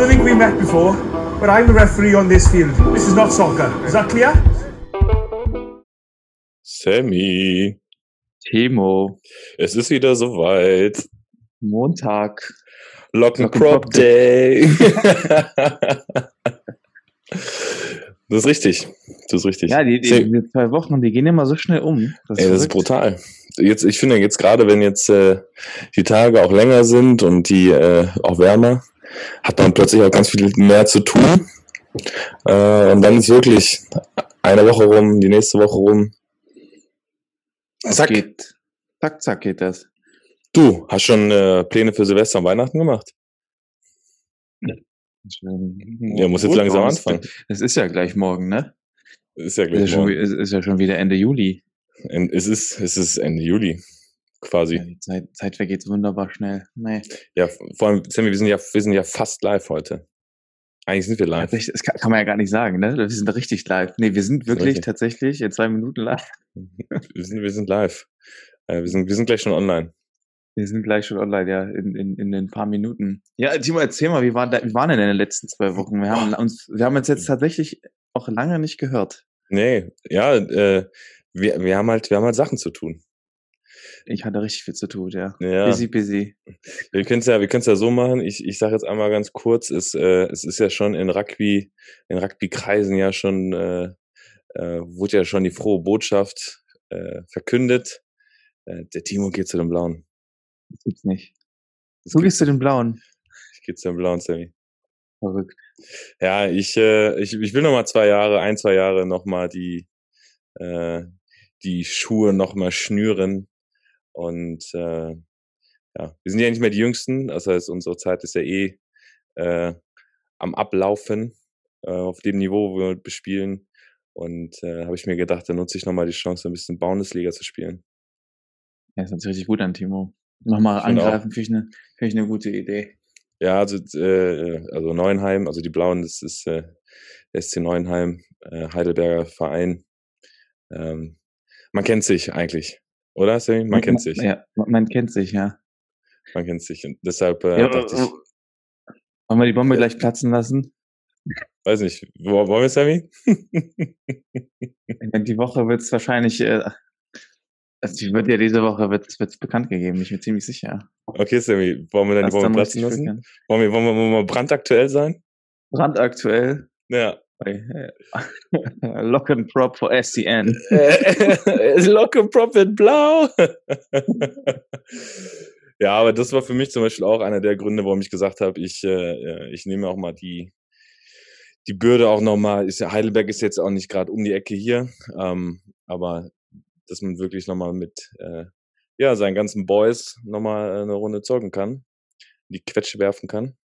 don't think we met before, but I'm the referee on this field. This is not soccer. Is that clear? Sammy, Timo, es ist wieder soweit. Montag. Lock and Lock and Crop Crop Day. das ist richtig. Das ist richtig. Ja, die, die, die zwei Wochen, die gehen immer so schnell um. Das Ey, das ist brutal. Jetzt, ich finde jetzt gerade, wenn jetzt äh, die Tage auch länger sind und die äh, auch wärmer, hat man plötzlich auch ganz viel mehr zu tun. Äh, und dann ist wirklich eine Woche rum, die nächste Woche rum. Zack. Geht, zack, zack geht das. Du hast schon äh, Pläne für Silvester und Weihnachten gemacht? Ja, muss jetzt langsam ist- anfangen. Es ist ja gleich morgen, ne? Ist ja Es gleich ist, schon, morgen. wie- es ist ja schon wieder Ende Juli. Es ist, es ist Ende Juli, Ja, quasi. die Zeit, Zeit vergeht wunderbar schnell. Nee. Ja, vor allem, Sammy, wir sind ja, wir sind ja fast live heute. Eigentlich sind wir live. Das kann, kann man ja gar nicht sagen, ne? Wir sind richtig live. Nee, wir sind wirklich richtig. tatsächlich in zwei Minuten live. Wir sind, wir sind live. Äh, wir, sind, wir sind gleich schon online. Wir sind gleich schon online, ja, in, in, in ein paar Minuten. Ja, Timo, erzähl mal, wie, war da, wie waren denn deine letzten zwei Wochen? Wir haben uns, wir haben uns jetzt tatsächlich auch lange nicht gehört. Nee, ja, äh, wir, wir, haben halt, wir haben halt Sachen zu tun. Ich hatte richtig viel zu tun, ja. Ja, Busy, busy. wir können es ja, wir können's ja so machen. Ich, ich sage jetzt einmal ganz kurz, es, äh, es ist ja schon in Rugby, in Rugby-Kreisen ja schon, äh, äh, wurde ja schon die frohe Botschaft äh, verkündet. Äh, der Timo geht zu den Blauen. Das gibt's nicht. Es Du gehst zu den Blauen. Ich gehe zu den Blauen, Sammy. Verrückt. Ja, ich, äh, ich, ich will noch mal zwei Jahre, ein, zwei Jahre noch mal die, äh, die Schuhe noch mal schnüren. Und äh, ja, wir sind ja nicht mehr die Jüngsten. Das heißt, unsere Zeit ist ja eh äh, am Ablaufen äh, auf dem Niveau, wo wir bespielen. Und äh, habe ich mir gedacht, da nutze ich noch mal die Chance, ein bisschen Bundesliga zu spielen. Ja, das hört sich richtig gut an, Timo. Nochmal angreifen, finde ich, eine, finde ich eine gute Idee. Ja, also, äh, also Neuenheim, also die Blauen, das ist äh, SC Neuenheim, äh, Heidelberger Verein. Ähm, man kennt sich eigentlich, oder Sammy? Man kennt sich. Ja, man, man kennt sich, ja. Man kennt sich. Und deshalb äh, ja dachte ich, wollen wir die Bombe gleich platzen lassen? weiß nicht, wo, wollen wir Sammy? Die Woche wird es wahrscheinlich, äh, also wird ja diese Woche wird es bekannt gegeben, bin ich mir ziemlich sicher. Okay, Sammy, wollen wir dann die Bombe platzen lassen? Wollen wir, wollen, wir, wollen wir brandaktuell sein? Brandaktuell Ja. Äh, Lock and Prop for SCN. Lock and Profit Blau. ja, aber das war für mich zum Beispiel auch einer der Gründe, warum ich gesagt habe, ich, äh, ich nehme auch mal die, die Bürde auch nochmal. Ist ja, Heidelberg ist jetzt auch nicht gerade um die Ecke hier, ähm, aber dass man wirklich nochmal mit äh, ja, seinen ganzen Boys nochmal eine Runde zocken kann, die Quetsche werfen kann.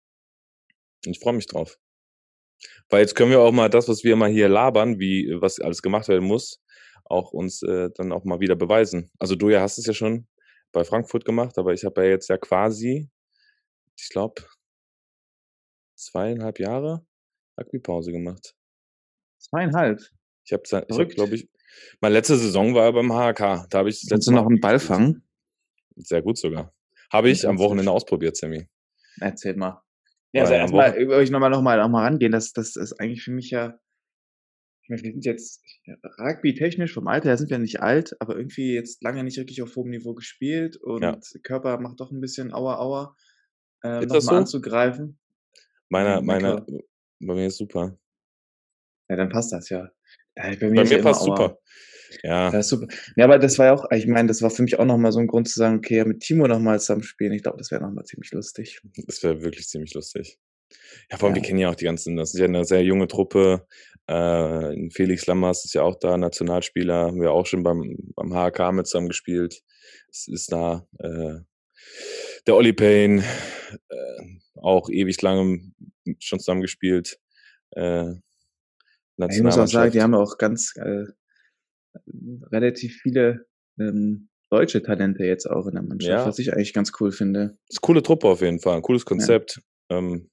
Und ich freue mich drauf. Weil jetzt können wir auch mal das, was wir immer hier labern, wie was alles gemacht werden muss, auch uns äh, dann auch mal wieder beweisen. Also du ja hast es ja schon bei Frankfurt gemacht, aber ich habe ja jetzt ja quasi, ich glaube, zweieinhalb Jahre Rugby-Pause gemacht. Zweieinhalb. Ich habe, ich hab, glaube ich, meine letzte Saison war ja beim HK. Da habe ich Kannst letzte du noch einen Ball fangen? sehr gut sogar. Habe ich am. Wochenende ausprobiert, Sammy. Erzähl mal. Ja, also erstmal über euch nochmal noch mal, noch mal rangehen, das, das ist eigentlich für mich ja, ich meine, wir sind jetzt Rugby-technisch vom Alter her sind wir nicht alt, aber irgendwie jetzt lange nicht wirklich auf hohem Niveau gespielt und Ja. Körper macht doch ein bisschen Aua Aua, das nochmal so? anzugreifen. Meiner, meiner, klar. bei mir ist super. Ja, dann passt das ja. ja bei Bei ist ja mir passt Aua. Ja, Das super. Ja, aber das war ja auch, ich meine, das war für mich auch nochmal so ein Grund zu sagen, okay, ja, mit Timo nochmal zusammen spielen. Ich glaube, das wäre nochmal ziemlich lustig. das wäre wirklich ziemlich lustig. Ja, vor allem, Ja. wir kennen ja auch die ganzen, das ist ja eine sehr junge Truppe. Äh, Felix Lammers ist ja auch da, Nationalspieler, haben wir auch schon beim, beim HK mit zusammen gespielt. Es ist da, äh, der Olli Payne, äh, auch ewig lange schon zusammen gespielt. Äh, Ich muss auch sagen, die haben auch ganz äh, relativ viele ähm, deutsche Talente jetzt auch in der Mannschaft, Ja. was ich eigentlich ganz cool finde. ist eine coole Truppe auf jeden Fall, ein cooles Konzept. Ähm,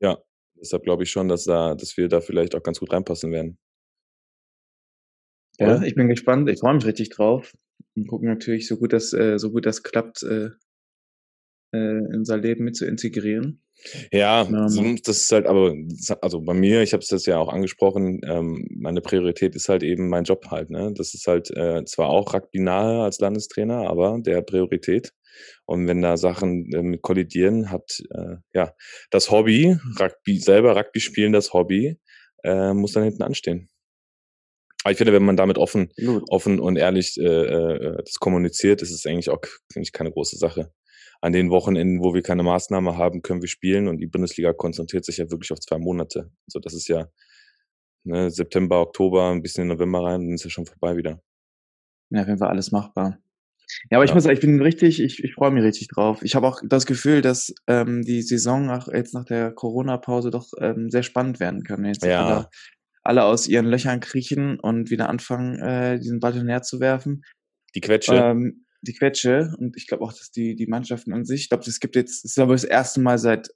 ja, deshalb glaube ich schon, dass da, dass wir da vielleicht auch ganz gut reinpassen werden. Ja, Oder? ich bin gespannt. Ich freue mich richtig drauf. Und gucken natürlich, so gut das, äh, so gut das klappt, äh, äh, in unser Leben mit zu integrieren. Ja, Ähm. das ist halt aber also bei mir, ich habe es das ja auch angesprochen, ähm, meine Priorität ist halt eben mein Job halt, ne? Das ist halt, äh, zwar auch rugbynahe als Landestrainer, aber der Priorität. Und wenn da Sachen, ähm, kollidieren, hat, äh, ja, das Hobby, Rugby selber Rugby spielen, das Hobby, äh, muss dann hinten anstehen. Aber ich finde, wenn man damit offen offen und ehrlich, äh, äh, das kommuniziert, ist es eigentlich auch, finde ich, keine große Sache. An den Wochenenden, wo wir keine Maßnahme haben, können wir spielen und die Bundesliga konzentriert sich ja wirklich auf 2 Monate. Also, das ist ja, ne, September, Oktober, 'n bisschen in November rein, dann ist ja schon vorbei wieder. Ja, auf jeden Fall alles machbar. Ja, aber ich Ja. muss sagen, ich bin richtig ich ich freue mich richtig drauf. Ich habe auch das Gefühl, dass, ähm, die Saison nach jetzt nach der Corona-Pause doch, ähm, sehr spannend werden kann, jetzt Ja. alle alle aus ihren Löchern kriechen und wieder anfangen, äh, diesen Ball hin und her zu werfen. Die Quetsche. Ähm, die Quetsche und ich glaube auch, dass die die Mannschaften an sich ich glaube, es gibt jetzt es ist aber das erste Mal seit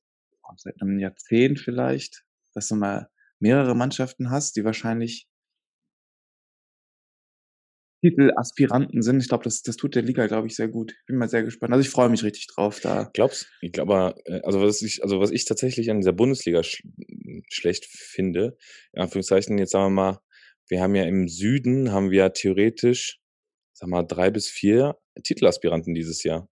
seit 'nem Jahrzehnt vielleicht, dass du mal mehrere Mannschaften hast, die wahrscheinlich Titelaspiranten sind. Ich glaube, das das tut der Liga, glaube ich, sehr gut. Bin mal sehr gespannt. Also, ich freue mich richtig drauf da. Glaubst ich glaube äh, also was ich also was ich tatsächlich an dieser Bundesliga sch schlecht finde, in Anführungszeichen, jetzt sagen wir mal, wir haben ja im Süden haben wir theoretisch, sage mal, 3 bis 4 Titelaspiranten dieses Jahr.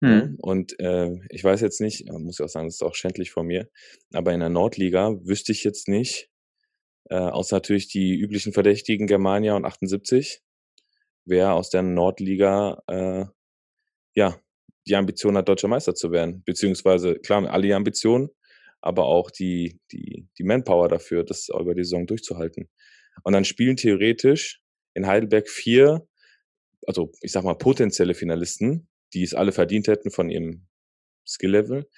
Ne? Mhm. Und, äh, ich weiß jetzt nicht äh, muss ich auch sagen, das ist auch schändlich von mir, aber in der Nordliga wüsste ich jetzt nicht, äh, außer natürlich die üblichen Verdächtigen Germania und 78, wer aus der Nordliga, äh, ja, die Ambition hat, Deutscher Meister zu werden. Beziehungsweise, klar, alle die Ambitionen, aber auch die die die Manpower dafür, das über die Saison durchzuhalten. Und dann spielen theoretisch in Heidelberg 4, also, ich sage mal, potenzielle Finalisten, die es alle verdient hätten von ihrem Skill-Level,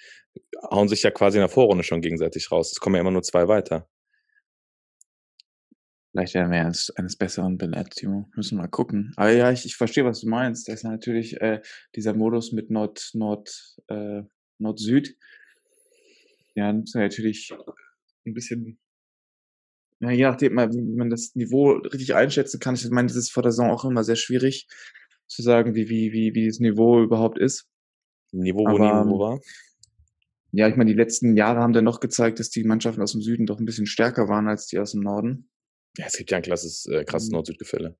hauen sich ja quasi in der Vorrunde schon gegenseitig raus. Es kommen ja immer nur 2 weiter. Vielleicht werden wir eines eines Besseren belehrt, Timo. Müssen wir mal gucken. Aber ja, ich ich verstehe, was du meinst. Da ist natürlich, äh, dieser Modus mit Nord Nord äh, Nord-Süd. Ja, natürlich 'n bisschen ja, je nachdem wie man das Niveau richtig einschätzen kann. Ich meine, das ist vor der Saison auch immer sehr schwierig zu sagen, wie wie wie wie das Niveau überhaupt ist. Niveau, wo Aber, Niveau ähm war? Ja, ich meine, die letzten Jahre haben dann noch gezeigt, dass die Mannschaften aus'm Süden doch 'n bisschen stärker waren als die aus'm Norden. Ja, es gibt ja 'n krasses äh, krasses Mhm. Nord-Süd-Gefälle.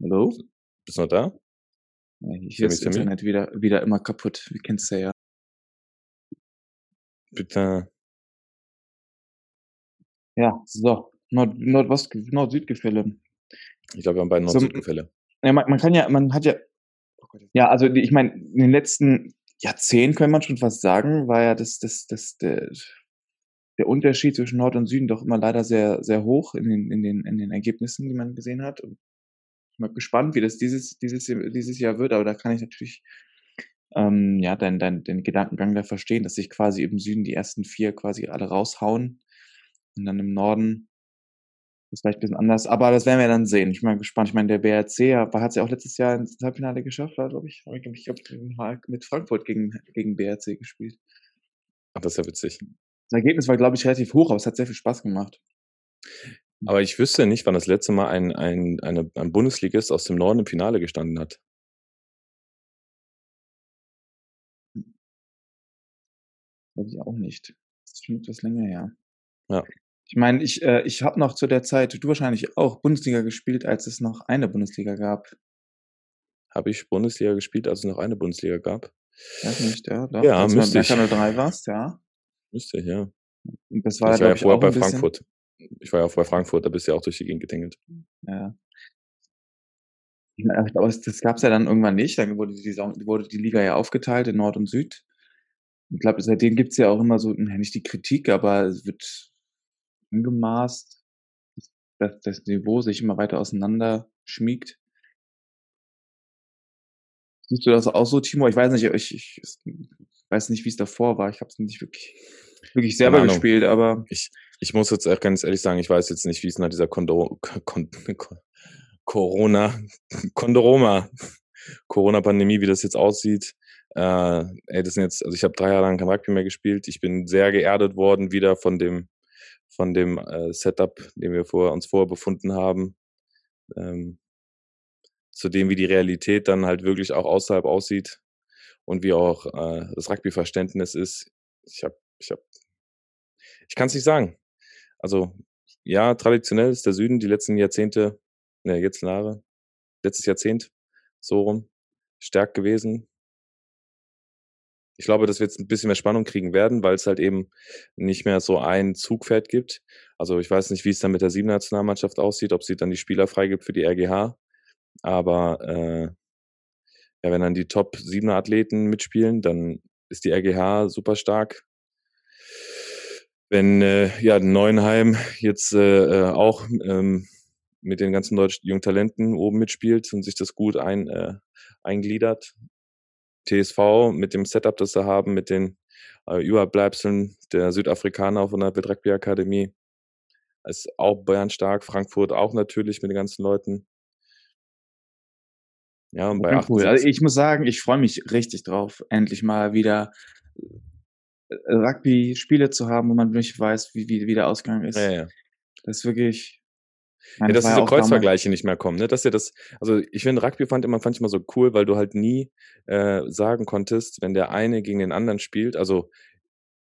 Hallo? Bist du noch da? Hier ist das? Internet wieder wieder immer kaputt. Du kennst ja ja. Bitte. Ja, so. Nord Nordost Nord-Süd-Gefälle. Ich glaube, wir haben beide So, Nord-Süd-Gefälle. ja, man man kann ja man hat ja ja, also ich meine, in den letzten Jahrzehnten könnte man schon fast sagen, war ja das das das der der Unterschied zwischen Nord und Süden doch immer leider sehr sehr hoch in den in den in den Ergebnissen, die man gesehen hat. Und ich bin mal gespannt, wie das dieses dieses dieses Jahr wird, aber da kann ich natürlich, ähm, ja, deinen deinen den Gedankengang da verstehen, dass sich quasi im Süden die ersten 4 quasi alle raushauen und dann im Norden ist vielleicht 'n bisschen anders, aber das werden wir dann sehen. Ich bin mal gespannt. Ich meine, der BRC ja hat's ja auch letztes Jahr ins Halbfinale geschafft, glaube ich ich glaube mit Frankfurt gegen gegen BRC gespielt. Ach, das ist ja witzig. Das Ergebnis war, glaube ich, relativ hoch, aber es hat sehr viel Spaß gemacht. Aber ich wüsste nicht, wann das letzte Mal ein ein eine ein Bundesligist aus dem Norden im Finale gestanden hat. Weiß ich auch nicht. Das ist schon etwas länger her. Ja. Ich meine, ich äh, ich habe noch zu der Zeit du wahrscheinlich auch Bundesliga gespielt, als es noch eine Bundesliga gab. Habe ich Bundesliga gespielt, als es noch eine Bundesliga gab? Weiß nicht, ja, doch. Ja, als du müsste bei ich. Berliner 03 warst, ja. Müsste ich, ja. Und das Ich war, war ja vorher bei Frankfurt. Ich war ja auch bei Frankfurt, da bist du ja auch durch die Gegend getingelt. Ja. Ja, aber das das gab's ja dann irgendwann nicht. Dann wurde die Saison wurde die Liga ja aufgeteilt in Nord und Süd. Ich glaube, seitdem gibt's ja auch immer so na, nicht die Kritik, aber es wird angemaßt, dass das Niveau sich immer weiter auseinander schmiegt. Siehst du das auch so, Timo? Ich weiß nicht, ich ich weiß nicht, wie's davor war. Ich habe es nicht wirklich wirklich selber gespielt, aber Ich ich muss jetzt auch ganz ehrlich sagen, ich weiß jetzt nicht, wie's nach dieser Kondo Kon Ko Corona Kondoroma Corona-Pandemie, wie das jetzt aussieht. Äh, ey, das sind jetzt also ich habe 3 Jahre lang kein Rugby mehr gespielt. Ich bin sehr geerdet worden wieder von dem von dem, äh, Setup, den wir vorher uns vorher befunden haben. Ähm, zu dem, wie die Realität dann halt wirklich auch außerhalb aussieht. und wie auch äh, das Rugby-Verständnis ist. Ich habe, ich habe, ich kann es nicht sagen. Also ja, traditionell ist der Süden die letzten Jahrzehnte, ne, jetzt Jahre, letztes Jahrzehnt so rum stärk gewesen. Ich glaube, dass wir jetzt ein bisschen mehr Spannung kriegen werden, weil es halt eben nicht mehr so ein Zugpferd gibt. Also ich weiß nicht, wie es dann mit der sieben Nationalmannschaft aussieht, ob sie dann die Spieler freigibt für die RGH. Aber äh, ja, wenn dann die Top 7 Athleten mitspielen, dann ist die RGH super stark. Wenn äh, ja Neuenheim jetzt äh, äh, auch ähm, mit den ganzen deutschen jungen Talenten oben mitspielt und sich das gut ein, äh, eingliedert, TSV mit dem Setup, das sie haben, mit den äh, Überbleibseln der Südafrikaner von der Rugby Akademie. Ist auch Bayern stark, Frankfurt auch natürlich mit den ganzen Leuten. Ja, und bei cool. Also ich muss sagen, ich freue mich richtig drauf, endlich mal wieder äh, Rugby-Spiele zu haben, wo man nicht weiß, wie, wie, wie der Ausgang ist. Ja, ja. Das ist wirklich, ja, dass diese Kreuzvergleiche nicht mehr kommen, ne? Dass ja das, also ich finde Rugby fand immer, fand ich immer so cool, weil du halt nie äh, sagen konntest, wenn der eine gegen den anderen spielt, also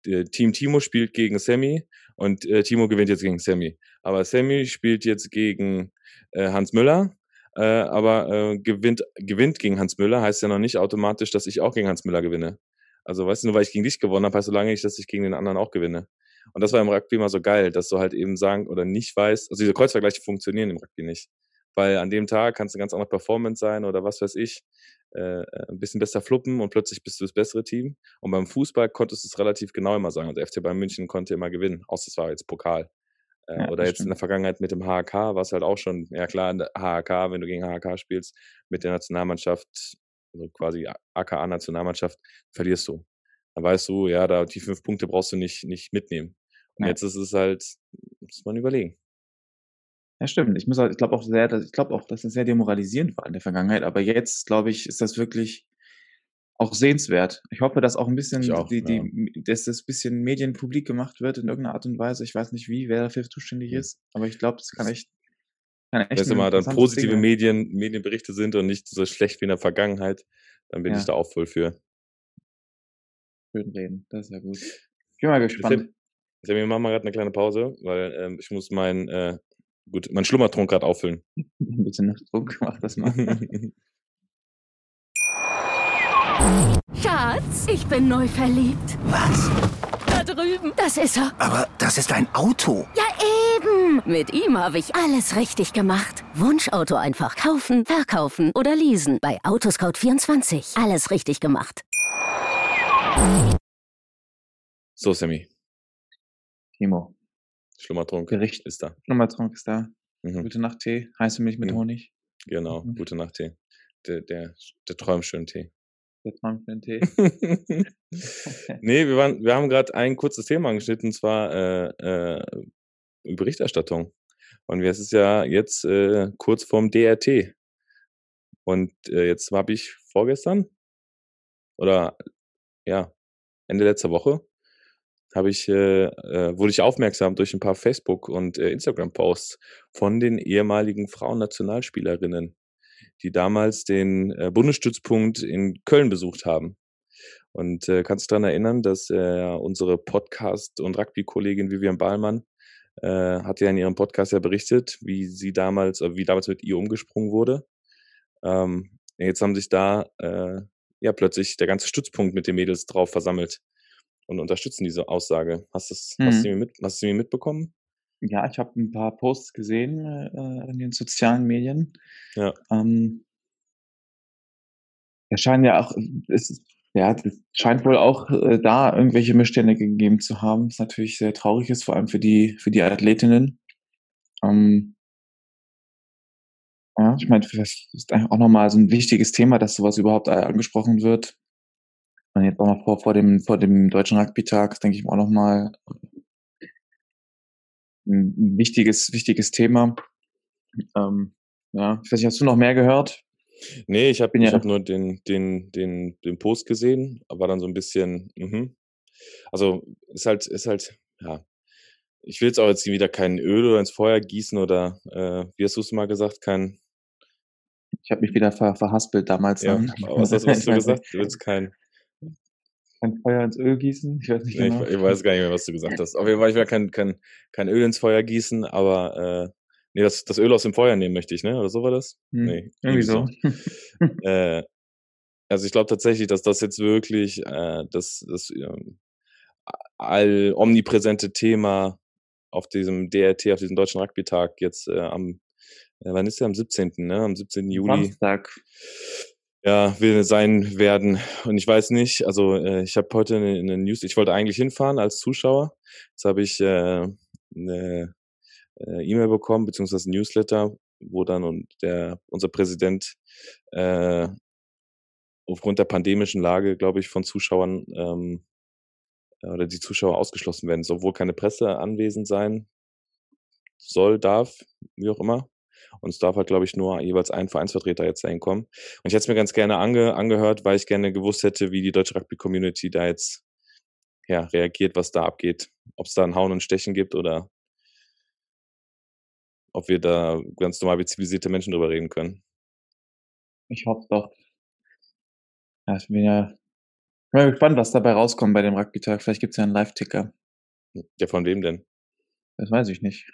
äh, Team Timo spielt gegen Sammy und äh, Timo gewinnt jetzt gegen Sammy. Aber Sammy spielt jetzt gegen äh, Hans Müller, äh, aber äh, gewinnt, gewinnt gegen Hans Müller, heißt ja noch nicht automatisch, dass ich auch gegen Hans Müller gewinne. Also weißt du, nur weil ich gegen dich gewonnen habe, heißt so lange nicht, dass ich gegen den anderen auch gewinne. Und das war im Rugby immer so geil, dass du halt eben sagen oder nicht weißt, also diese Kreuzvergleiche funktionieren im Rugby nicht. Weil an dem Tag kannst du eine ganz andere Performance sein oder was weiß ich, äh, ein bisschen besser fluppen und plötzlich bist du das bessere Team. Und beim Fußball konntest du es relativ genau immer sagen. Also FC Bayern München konnte immer gewinnen, außer es war jetzt Pokal. Äh, ja, oder jetzt stimmt. in der Vergangenheit mit dem HHK war es halt auch schon, ja klar, in der HHK, wenn du gegen HHK spielst, mit der Nationalmannschaft, also quasi AKA-Nationalmannschaft, verlierst du. Da weißt du, ja, da die fünf Punkte brauchst du nicht, nicht mitnehmen. Ja. jetzt ist es halt, muss man überlegen. Ja, stimmt. Ich muss halt, ich glaube auch sehr, ich glaube auch, dass es sehr demoralisierend war in der Vergangenheit. Aber jetzt, glaube ich, ist das wirklich auch sehenswert. Ich hoffe, dass auch ein bisschen, auch, die, die, ja. dass das bisschen medienpublik gemacht wird in irgendeiner Art und Weise. Ich weiß nicht wie, wer dafür zuständig ist, aber ich glaube, das kann echt, kann echt. Wenn mal dann positive Medien, Medienberichte sind und nicht so schlecht wie in der Vergangenheit, dann bin ja. ich da auch voll für. Schön reden, das ist ja gut. Ich bin mal gespannt. Wir machen mal gerade eine kleine Pause, weil ähm, ich muss mein, äh, gut, mein Schlummertrunk gerade auffüllen. Bitte Nachttrunk, mach das mal. Schatz, ich bin neu verliebt. Was? Da drüben. Das ist er. Aber das ist ein Auto. Ja, eben. Mit ihm habe ich alles richtig gemacht. Wunschauto einfach kaufen, verkaufen oder leasen. Bei Autoscout24. Alles richtig gemacht. So, Sammy. Timo. Schlummertrunk Gericht. ist da. Schlummertrunk ist da. Mhm. Gute Nacht Tee, heiße Milch mit mhm. Honig. Genau, mhm. gute Nacht Tee. Der, der, der träumschönen Tee. Der träumschönen Tee. nee, wir, waren, wir haben gerade ein kurzes Thema angeschnitten, und zwar äh, äh, Berichterstattung. Und es ist ja jetzt äh, kurz vorm DRT. Und äh, jetzt habe ich vorgestern oder ja, Ende letzter Woche habe ich, äh, äh, wurde ich aufmerksam durch ein paar Facebook- und äh, Instagram-Posts von den ehemaligen Frauennationalspielerinnen, die damals den äh, Bundesstützpunkt in Köln besucht haben. Und äh, kannst du daran erinnern, dass äh, unsere Podcast- und Rugby-Kollegin Vivian Bahlmann äh, hat ja in ihrem Podcast ja berichtet, wie sie damals, äh, wie damals mit ihr umgesprungen wurde. Ähm, jetzt haben sich da äh, ja plötzlich der ganze Stützpunkt mit den Mädels drauf versammelt und unterstützen diese Aussage. Hast, das, mhm. hast, du, mit, hast du mir mitbekommen? Ja, ich habe ein paar Posts gesehen äh, in den sozialen Medien. Ja. Ähm, es scheint ja auch, es, ja, es scheint wohl auch äh, da irgendwelche Missstände gegeben zu haben, was natürlich sehr traurig ist, vor allem für die, für die Athletinnen. Ähm, ja, ich meine, das ist auch nochmal so ein wichtiges Thema, dass sowas überhaupt äh, angesprochen wird. Und jetzt auch noch vor, vor dem, vor dem Deutschen Rugby-Tag, denke ich auch nochmal ein wichtiges, wichtiges Thema. Ähm, ja, ich weiß nicht, hast du noch mehr gehört? Nee, ich habe ja hab nur den, den, den, den Post gesehen, aber dann so ein bisschen, mhm. also ist halt, ist halt, ja, ich will jetzt auch jetzt wieder kein Öl oder ins Feuer gießen oder, äh, wie hast du es mal gesagt, kein. Ich habe mich wieder ver verhaspelt damals. Ja, was hast, was hast du gesagt? Du willst kein Ein Feuer ins Öl gießen? Ich weiß nicht Nee, genau. ich, ich weiß gar nicht mehr, was du gesagt hast. Auf jeden Fall, ich will kein, kein, kein Öl ins Feuer gießen, aber äh, nee, das, das Öl aus dem Feuer nehmen möchte ich, ne? Oder so war das? Hm, Nee, Irgendwie so. äh, also ich glaube tatsächlich, dass das jetzt wirklich äh, das, das ähm, all omnipräsente Thema auf diesem DRT, auf diesem Deutschen Rugby-Tag jetzt äh, am, äh, wann ist der? Am 17., ne? Am 17. Juli Samstag. Ja, will sein werden. Und ich weiß nicht, also äh, ich habe heute eine, eine News, ich wollte eigentlich hinfahren als Zuschauer. Jetzt habe ich äh, eine äh, E-Mail bekommen, beziehungsweise Newsletter, wo dann und der unser Präsident äh, aufgrund der pandemischen Lage, glaube ich, von Zuschauern ähm, oder die Zuschauer ausgeschlossen werden, sowohl keine Presse anwesend sein soll, darf, wie auch immer. Und es darf halt, glaube ich, nur jeweils ein Vereinsvertreter jetzt dahin kommen. Und ich hätte es mir ganz gerne ange angehört, weil ich gerne gewusst hätte, wie die deutsche Rugby-Community da jetzt ja, reagiert, was da abgeht. Ob es da ein Hauen und Stechen gibt oder ob wir da ganz normal wie zivilisierte Menschen drüber reden können. Ich hoffe doch. Ja, ich bin ja, ich bin gespannt, was dabei rauskommt bei dem Rugby-Tag. Vielleicht gibt's ja einen Live-Ticker. Ja, von wem denn? Das weiß ich nicht.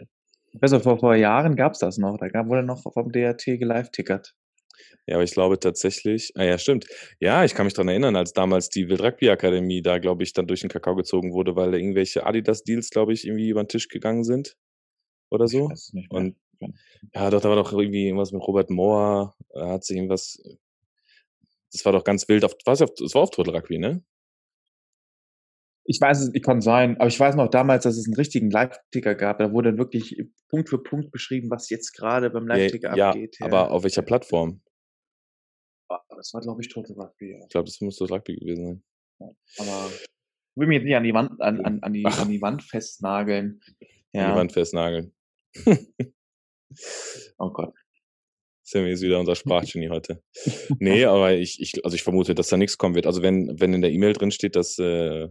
Ich weiß auch, vor, vor Jahren gab's das noch. Da gab, wurde noch vom DRT gelive-tickert. Ja, aber ich glaube tatsächlich, ah ja, stimmt. Ja, ich kann mich dran erinnern, als damals die Wild Rugby Akademie da, glaube ich, dann durch den Kakao gezogen wurde, weil da irgendwelche Adidas-Deals, glaube ich, irgendwie über den Tisch gegangen sind. Oder Ich so. weiß es. Und ja, doch, da war doch irgendwie irgendwas mit Robert Moore, da hat sich irgendwas, das war doch ganz wild auf, was das war auf Total Rugby, ne? Ich weiß es, ich kann sein, aber ich weiß noch damals, dass es einen richtigen Live-Ticker gab. Da wurde dann wirklich Punkt für Punkt beschrieben, was jetzt gerade beim Live-Ticker ja, abgeht. aber auf welcher Plattform? Das war, glaube ich, Total Rugby. Ja. Ich glaube, das muss Total Rugby gewesen sein. Aber ich will mich jetzt nicht an die Wand, an, an, an, die, an die Wand festnageln. An Ja. die Wand festnageln. Oh Gott. Sammy ist wieder unser Sprachgenie heute. Nee, aber ich, ich, also ich vermute, dass da nichts kommen wird. Also wenn, wenn in der E-Mail drin steht, dass äh,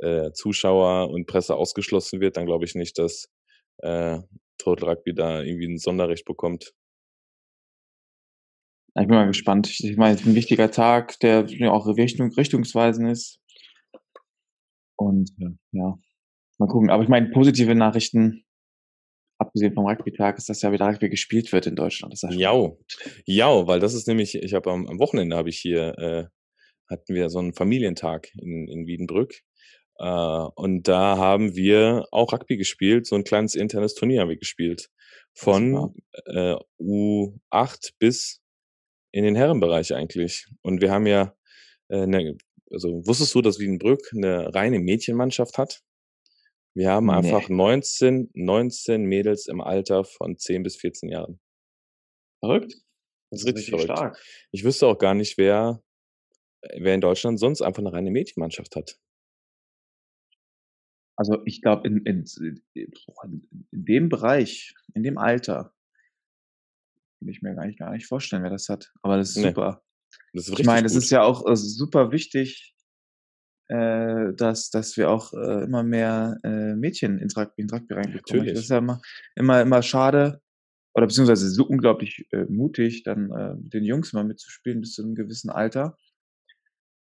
äh, Zuschauer und Presse ausgeschlossen wird, dann glaube ich nicht, dass äh, Total Rugby da irgendwie ein Sonderrecht bekommt. Ich bin mal gespannt. Ich meine, es ist ein wichtiger Tag, der auch Richtung, richtungsweisend ist. Und äh, ja, mal gucken. Aber ich meine, positive Nachrichten, abgesehen vom Rugby-Tag, ist, dass ja wieder Rugby gespielt wird in Deutschland. Das Ja, ja, weil das ist nämlich, ich habe am, am Wochenende habe ich hier, äh, hatten wir so einen Familientag in, in Wiedenbrück. Äh, und da haben wir auch Rugby gespielt, so ein kleines internes Turnier haben wir gespielt. Von äh, U8 bis in den Herrenbereich eigentlich. Und wir haben ja, äh, ne, also wusstest du, dass Wiedenbrück eine reine Mädchenmannschaft hat? Wir haben Nee. einfach 19, 19 Mädels im Alter von 10 bis 14 Jahren. verrückt. Das ist richtig verrückt. stark. Ich wüsste auch gar nicht, wer, wer in Deutschland sonst einfach eine reine Mädchenmannschaft hat. Also ich glaube, in, in, in, in dem Bereich, in dem Alter, kann ich mir eigentlich gar nicht vorstellen, wer das hat. Aber das ist Nee, super. Das ist Ich meine, es ist ja auch äh, super wichtig, äh, dass, dass wir auch äh, immer mehr äh, Mädchen ins Rugby, ins Rugby reinbekommen. Natürlich. Das ist ja immer, immer, immer schade, oder beziehungsweise so unglaublich äh, mutig, dann äh, mit den Jungs mal mitzuspielen bis zu einem gewissen Alter.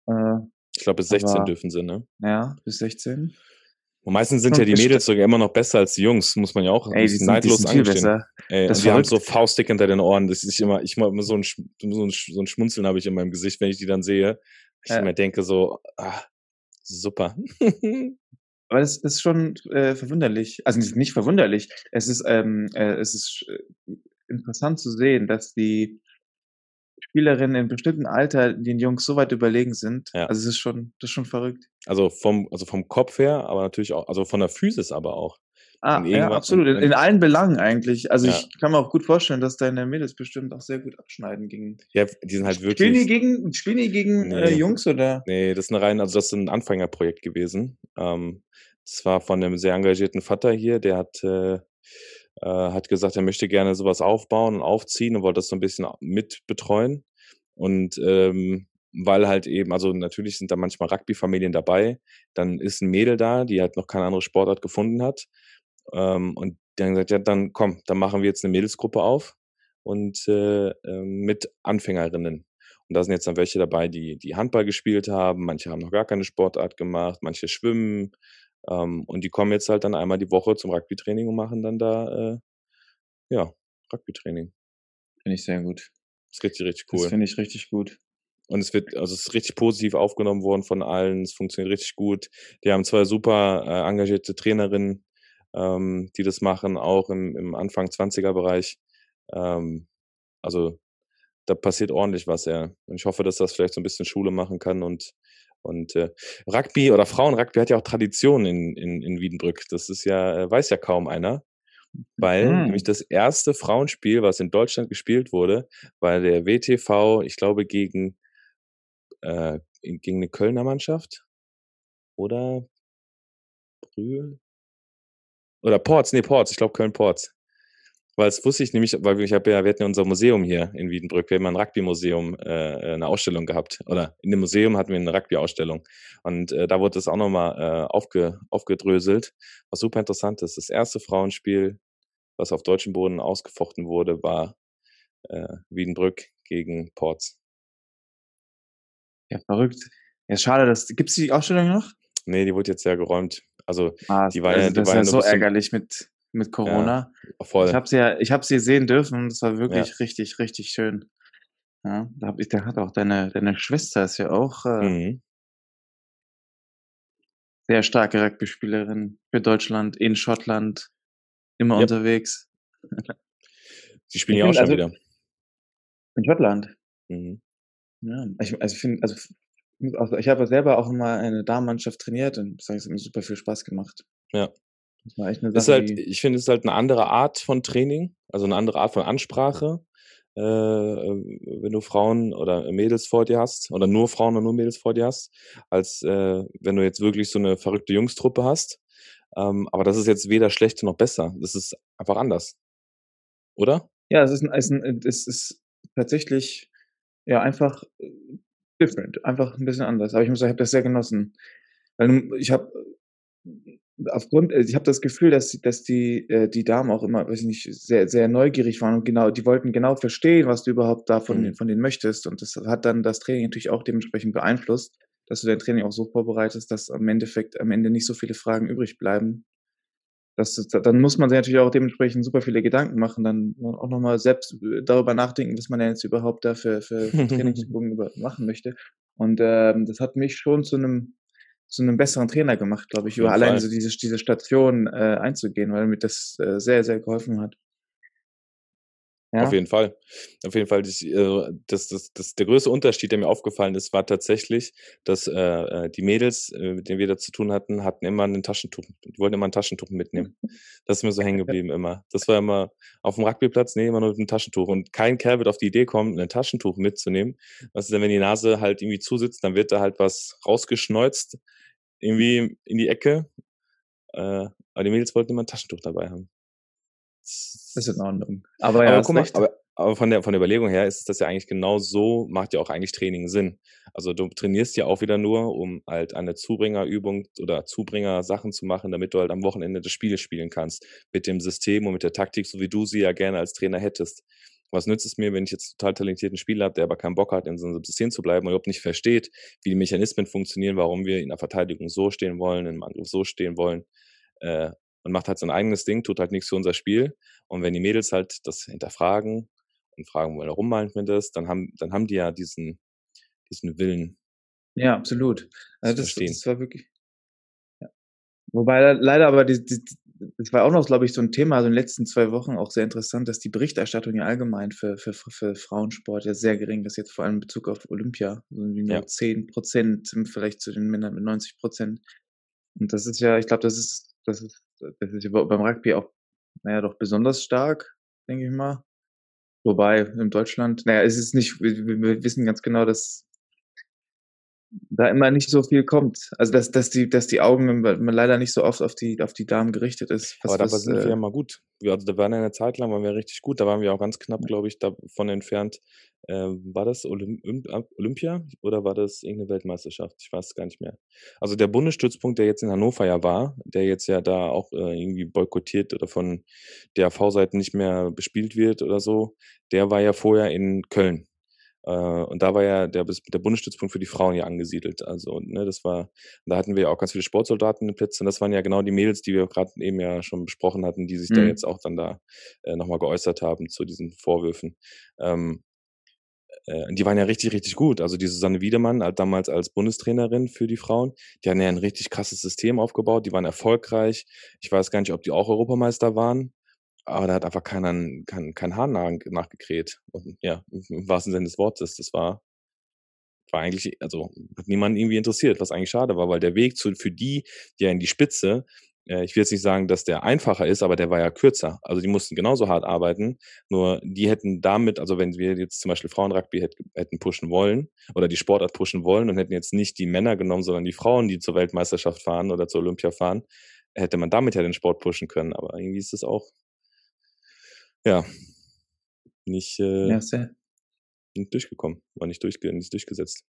Ich glaube, bis 16 aber- dürfen sie, ne? ja, bis 16. Und meistens sind Schon ja die Mädels sogar immer noch besser als die Jungs, muss man ja auch Ey, die sind, die neidlos sind viel angestehen. besser. Ey, Das und die haben so. Faustdick hinter den Ohren. Das ist immer, ich mal immer so ein, so ein, so ein Schmunzeln habe ich in meinem Gesicht, wenn ich die dann sehe. Ich Ja. mir denke so, ah, super. Aber das, das ist schon äh, verwunderlich. Also nicht, nicht verwunderlich. Es ist, ähm, äh, es ist äh, interessant zu sehen, dass die Spielerinnen in bestimmten Alter den Jungs so weit überlegen sind. Ja. Also es ist schon, das ist schon verrückt. Also vom, also vom Kopf her, aber natürlich auch, also von der Physis aber auch. Ah, ja, absolut. In, in allen Belangen eigentlich. Also Ja. ich kann mir auch gut vorstellen, dass deine Mädels bestimmt auch sehr gut abschneiden gegen. Ja, die sind halt Spielen die wirklich. gegen, spielen die gegen äh, Nee. Jungs oder? Nee, das ist eine rein, also das ist ein Anfängerprojekt gewesen. Ähm, das war von einem sehr engagierten Vater hier, der hat, äh, äh, hat gesagt, er möchte gerne sowas aufbauen und aufziehen und wollte das so ein bisschen mit betreuen. Und ähm, weil halt eben, also natürlich sind da manchmal Rugby-Familien dabei, dann ist ein Mädel da, die halt noch keine andere Sportart gefunden hat. Ähm, und dann gesagt, ja, dann komm, dann machen wir jetzt eine Mädelsgruppe auf und äh, ähm, mit Anfängerinnen. Und da sind jetzt dann welche dabei, die, die Handball gespielt haben, manche haben noch gar keine Sportart gemacht, manche schwimmen. Ähm, und die kommen jetzt halt dann einmal die Woche zum Rugby-Training und machen dann da, äh, ja, Rugby-Training. Finde ich sehr gut. Das ist richtig, richtig Das cool. finde ich richtig gut. Und es wird, also es ist richtig positiv aufgenommen worden von allen. Es funktioniert richtig gut. Die haben zwei super äh, engagierte Trainerinnen, ähm, die das machen, auch im, im Anfang 20er Bereich. Ähm, also da passiert ordentlich was, ja. Und ich hoffe, dass das vielleicht so ein bisschen Schule machen kann und und äh, Rugby oder Frauenrugby hat ja auch Tradition in, in, in Wiedenbrück. Das ist ja, äh, weiß ja kaum einer. Weil Mhm. nämlich das erste Frauenspiel, was in Deutschland gespielt wurde, war der WTV, ich glaube, gegen, äh, gegen eine Kölner Mannschaft. Oder Brühl? Oder Ports, nee, Ports, ich glaube Köln-Ports. Weil es wusste ich nämlich, weil ich habe ja, wir hatten ja unser Museum hier in Wiedenbrück, wir haben ein Rugby-Museum, äh, eine Ausstellung gehabt. Oder in dem Museum hatten wir eine Rugby-Ausstellung. Und äh, da wurde das auch nochmal äh, aufge, aufgedröselt, was super interessant ist. Das erste Frauenspiel, was auf deutschem Boden ausgefochten wurde, war äh, Wiedenbrück gegen Ports. Ja, verrückt. Ja, schade, dass, gibt's die Ausstellung noch? Nee, die wurde jetzt ja geräumt. Also Ah, Die war also ja- die das war ist ja so ärgerlich mit, mit Corona. voll. Ich habe sie ja, ich habe sie sehen dürfen und es war wirklich richtig, richtig schön. Ja, da hab ich, da hat auch deine, deine Schwester ist ja auch äh, mhm. sehr starke Rugby-Spielerin für Deutschland, in Schottland, immer Yep. unterwegs. Die spielen Ich ja auch schon also- wieder. In Schottland. Mhm. Ja, ich, also ich finde, also ich habe selber auch mal eine Damenmannschaft trainiert und das hat mir super viel Spaß gemacht. Ja. Das war echt eine Ist Sache, halt, die, ich finde, es ist halt eine andere Art von Training, also eine andere Art von Ansprache. Äh, äh, wenn du Frauen oder Mädels vor dir hast, oder nur Frauen oder nur Mädels vor dir hast, als äh, wenn du jetzt wirklich so eine verrückte Jungstruppe hast. Ähm, aber das ist jetzt weder schlecht noch besser. Das ist einfach anders. Oder? ja, es ist, ein, es ist, ein, es ist tatsächlich ja einfach äh, different, einfach ein bisschen anders. Aber ich muss sagen, ich habe das sehr genossen, weil ich habe aufgrund, äh, ich habe das Gefühl, dass die- dass die äh, die Damen auch immer, weiß ich nicht, sehr sehr neugierig waren und genau, die wollten genau verstehen, was du überhaupt da von, Mhm. von denen möchtest und das hat dann das Training natürlich auch dementsprechend beeinflusst, dass du dein Training auch so vorbereitest, dass am Endeffekt am Ende nicht so viele Fragen übrig bleiben. Das, dann muss man sich natürlich auch dementsprechend super viele Gedanken machen, dann auch nochmal selbst äh, darüber nachdenken, was man denn jetzt überhaupt da für, für, Trainingsübungen machen möchte. Und ähm, das hat mich schon zu einem zu einem besseren Trainer gemacht, glaube ich, über alleine Fall. so diese, diese Station äh, einzugehen, weil mir das äh, sehr, sehr geholfen hat. Ja, Auf jeden Fall. Auf jeden Fall. Das, äh, das, das, das, der größte Unterschied, der mir aufgefallen ist, war tatsächlich, dass äh, äh, die Mädels, äh, mit denen wir da zu tun hatten, hatten immer ein Taschentuch. Die wollten immer ein Taschentuch mitnehmen. Das ist mir so hängen geblieben immer. Das war immer auf dem Rugbyplatz, nee, immer nur mit einem Taschentuch. Und kein Kerl wird auf die Idee kommen, ein Taschentuch mitzunehmen. Was ist denn, wenn die Nase halt irgendwie zusitzt, dann wird da halt was rausgeschneuzt, irgendwie in die Ecke. Äh, aber die Mädels wollten immer ein Taschentuch dabei haben. Ist in Ordnung. Aber ja, aber guck mal, aber, aber von der von der Überlegung her ist das ja eigentlich genau so, macht ja auch eigentlich Training Sinn. Also du trainierst ja auch wieder nur, um halt eine Zubringerübung oder Zubringer-Sachen zu machen, damit du halt am Wochenende das Spiel spielen kannst. Mit dem System und mit der Taktik, so wie du sie ja gerne als Trainer hättest. Was nützt es mir, wenn ich jetzt total talentierten Spieler habe, der aber keinen Bock hat, in so einem System zu bleiben und überhaupt nicht versteht, wie die Mechanismen funktionieren, warum wir in der Verteidigung so stehen wollen, im Angriff so stehen wollen, äh, und macht halt sein eigenes Ding, tut halt nichts für unser Spiel. Und wenn die Mädels halt das hinterfragen und fragen, warum meint man das, dann haben, dann haben die ja diesen, diesen Willen. Ja, absolut. Also das, verstehen. das war wirklich. Ja. Wobei le- leider aber die, die, das war auch noch, glaube ich, so ein Thema, so in den letzten zwei Wochen auch sehr interessant, dass die Berichterstattung ja allgemein für, für, für Frauensport ja sehr gering ist, jetzt vor allem in Bezug auf Olympia. So wie nur Ja. 10 Prozent vielleicht zu den Männern mit 90 Prozent. Und das ist ja, ich glaube, das ist, das ist, das ist beim Rugby auch, naja, doch besonders stark, denke ich mal. Wobei in Deutschland, naja, es ist nicht, wir- wir wissen ganz genau, dass da immer nicht so viel kommt. Also dass, dass die, dass die Augen leider nicht so oft auf die, auf die Damen gerichtet ist. Was, Aber was, sind wir äh, ja mal gut. Wir, also da waren ja eine Zeit lang, waren wir richtig gut. Da waren wir auch ganz knapp, glaube ich, davon entfernt. Ähm, war das Olymp- Olympia oder war das irgendeine Weltmeisterschaft? Ich weiß es gar nicht mehr. Also der Bundesstützpunkt, der jetzt in Hannover ja war, der jetzt ja da auch äh, irgendwie boykottiert oder von der V-Seite nicht mehr bespielt wird oder so, der war ja vorher in Köln. Äh, und da war ja der, der Bundesstützpunkt für die Frauen ja angesiedelt. Also, ne, das war, da hatten wir ja auch ganz viele Sportsoldaten in den Plätzen. Und das waren ja genau die Mädels, die wir gerade eben ja schon besprochen hatten, die sich mhm. da jetzt auch dann da äh, nochmal geäußert haben zu diesen Vorwürfen. Ähm, äh, die waren ja richtig, richtig gut. Also die Susanne Wiedemann, halt damals als Bundestrainerin für die Frauen, die hatten ja ein richtig krasses System aufgebaut, die waren erfolgreich. Ich weiß gar nicht, ob die auch Europameister waren, aber da hat einfach keiner kein, kein Hahn nach, nachgekräht. Und ja, im wahrsten Sinne des Wortes, das war, war eigentlich, also hat niemand irgendwie interessiert, was eigentlich schade war, weil der Weg zu, für die, die ja in die Spitze, äh, ich will jetzt nicht sagen, dass der einfacher ist, aber der war ja kürzer. Also die mussten genauso hart arbeiten, nur die hätten damit, also wenn wir jetzt zum Beispiel Frauenrugby hätten pushen wollen oder die Sportart pushen wollen und hätten jetzt nicht die Männer genommen, sondern die Frauen, die zur Weltmeisterschaft fahren oder zur Olympia fahren, hätte man damit ja den Sport pushen können. Aber irgendwie ist es auch ja, nicht, äh, Ja, sehr. nicht durchgekommen, war nicht, durchge nicht durchgesetzt.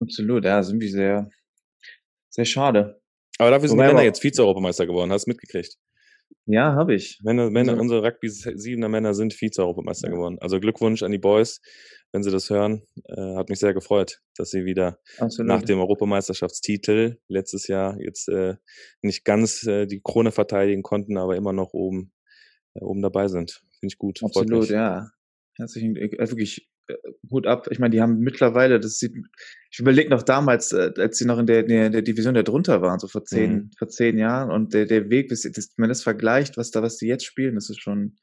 Absolut, ja, sind wir sehr, sehr schade. Aber dafür sind Wobei Männer jetzt Vize-Europameister geworden, hast du mitgekriegt? Ja, habe ich. Männer, Männer, Also- unsere Rugby siebener Männer sind Vize-Europameister Ja. geworden. Also Glückwunsch an die Boys, wenn sie das hören. Äh, hat mich sehr gefreut, dass sie wieder Absolut. nach dem Europameisterschaftstitel letztes Jahr jetzt äh, nicht ganz äh, die Krone verteidigen konnten, aber immer noch oben, äh, oben dabei sind. Finde ich gut. Absolut, ja. Herzlichen, äh, wirklich äh, Hut ab. Ich meine, die haben mittlerweile, das sieht, ich überlege noch damals, äh, als sie noch in der, der, der Division der drunter waren, so vor zehn, Mhm. vor zehn Jahren und der, der Weg, bis, das, wenn man das vergleicht, was da, was die jetzt spielen, das ist schon,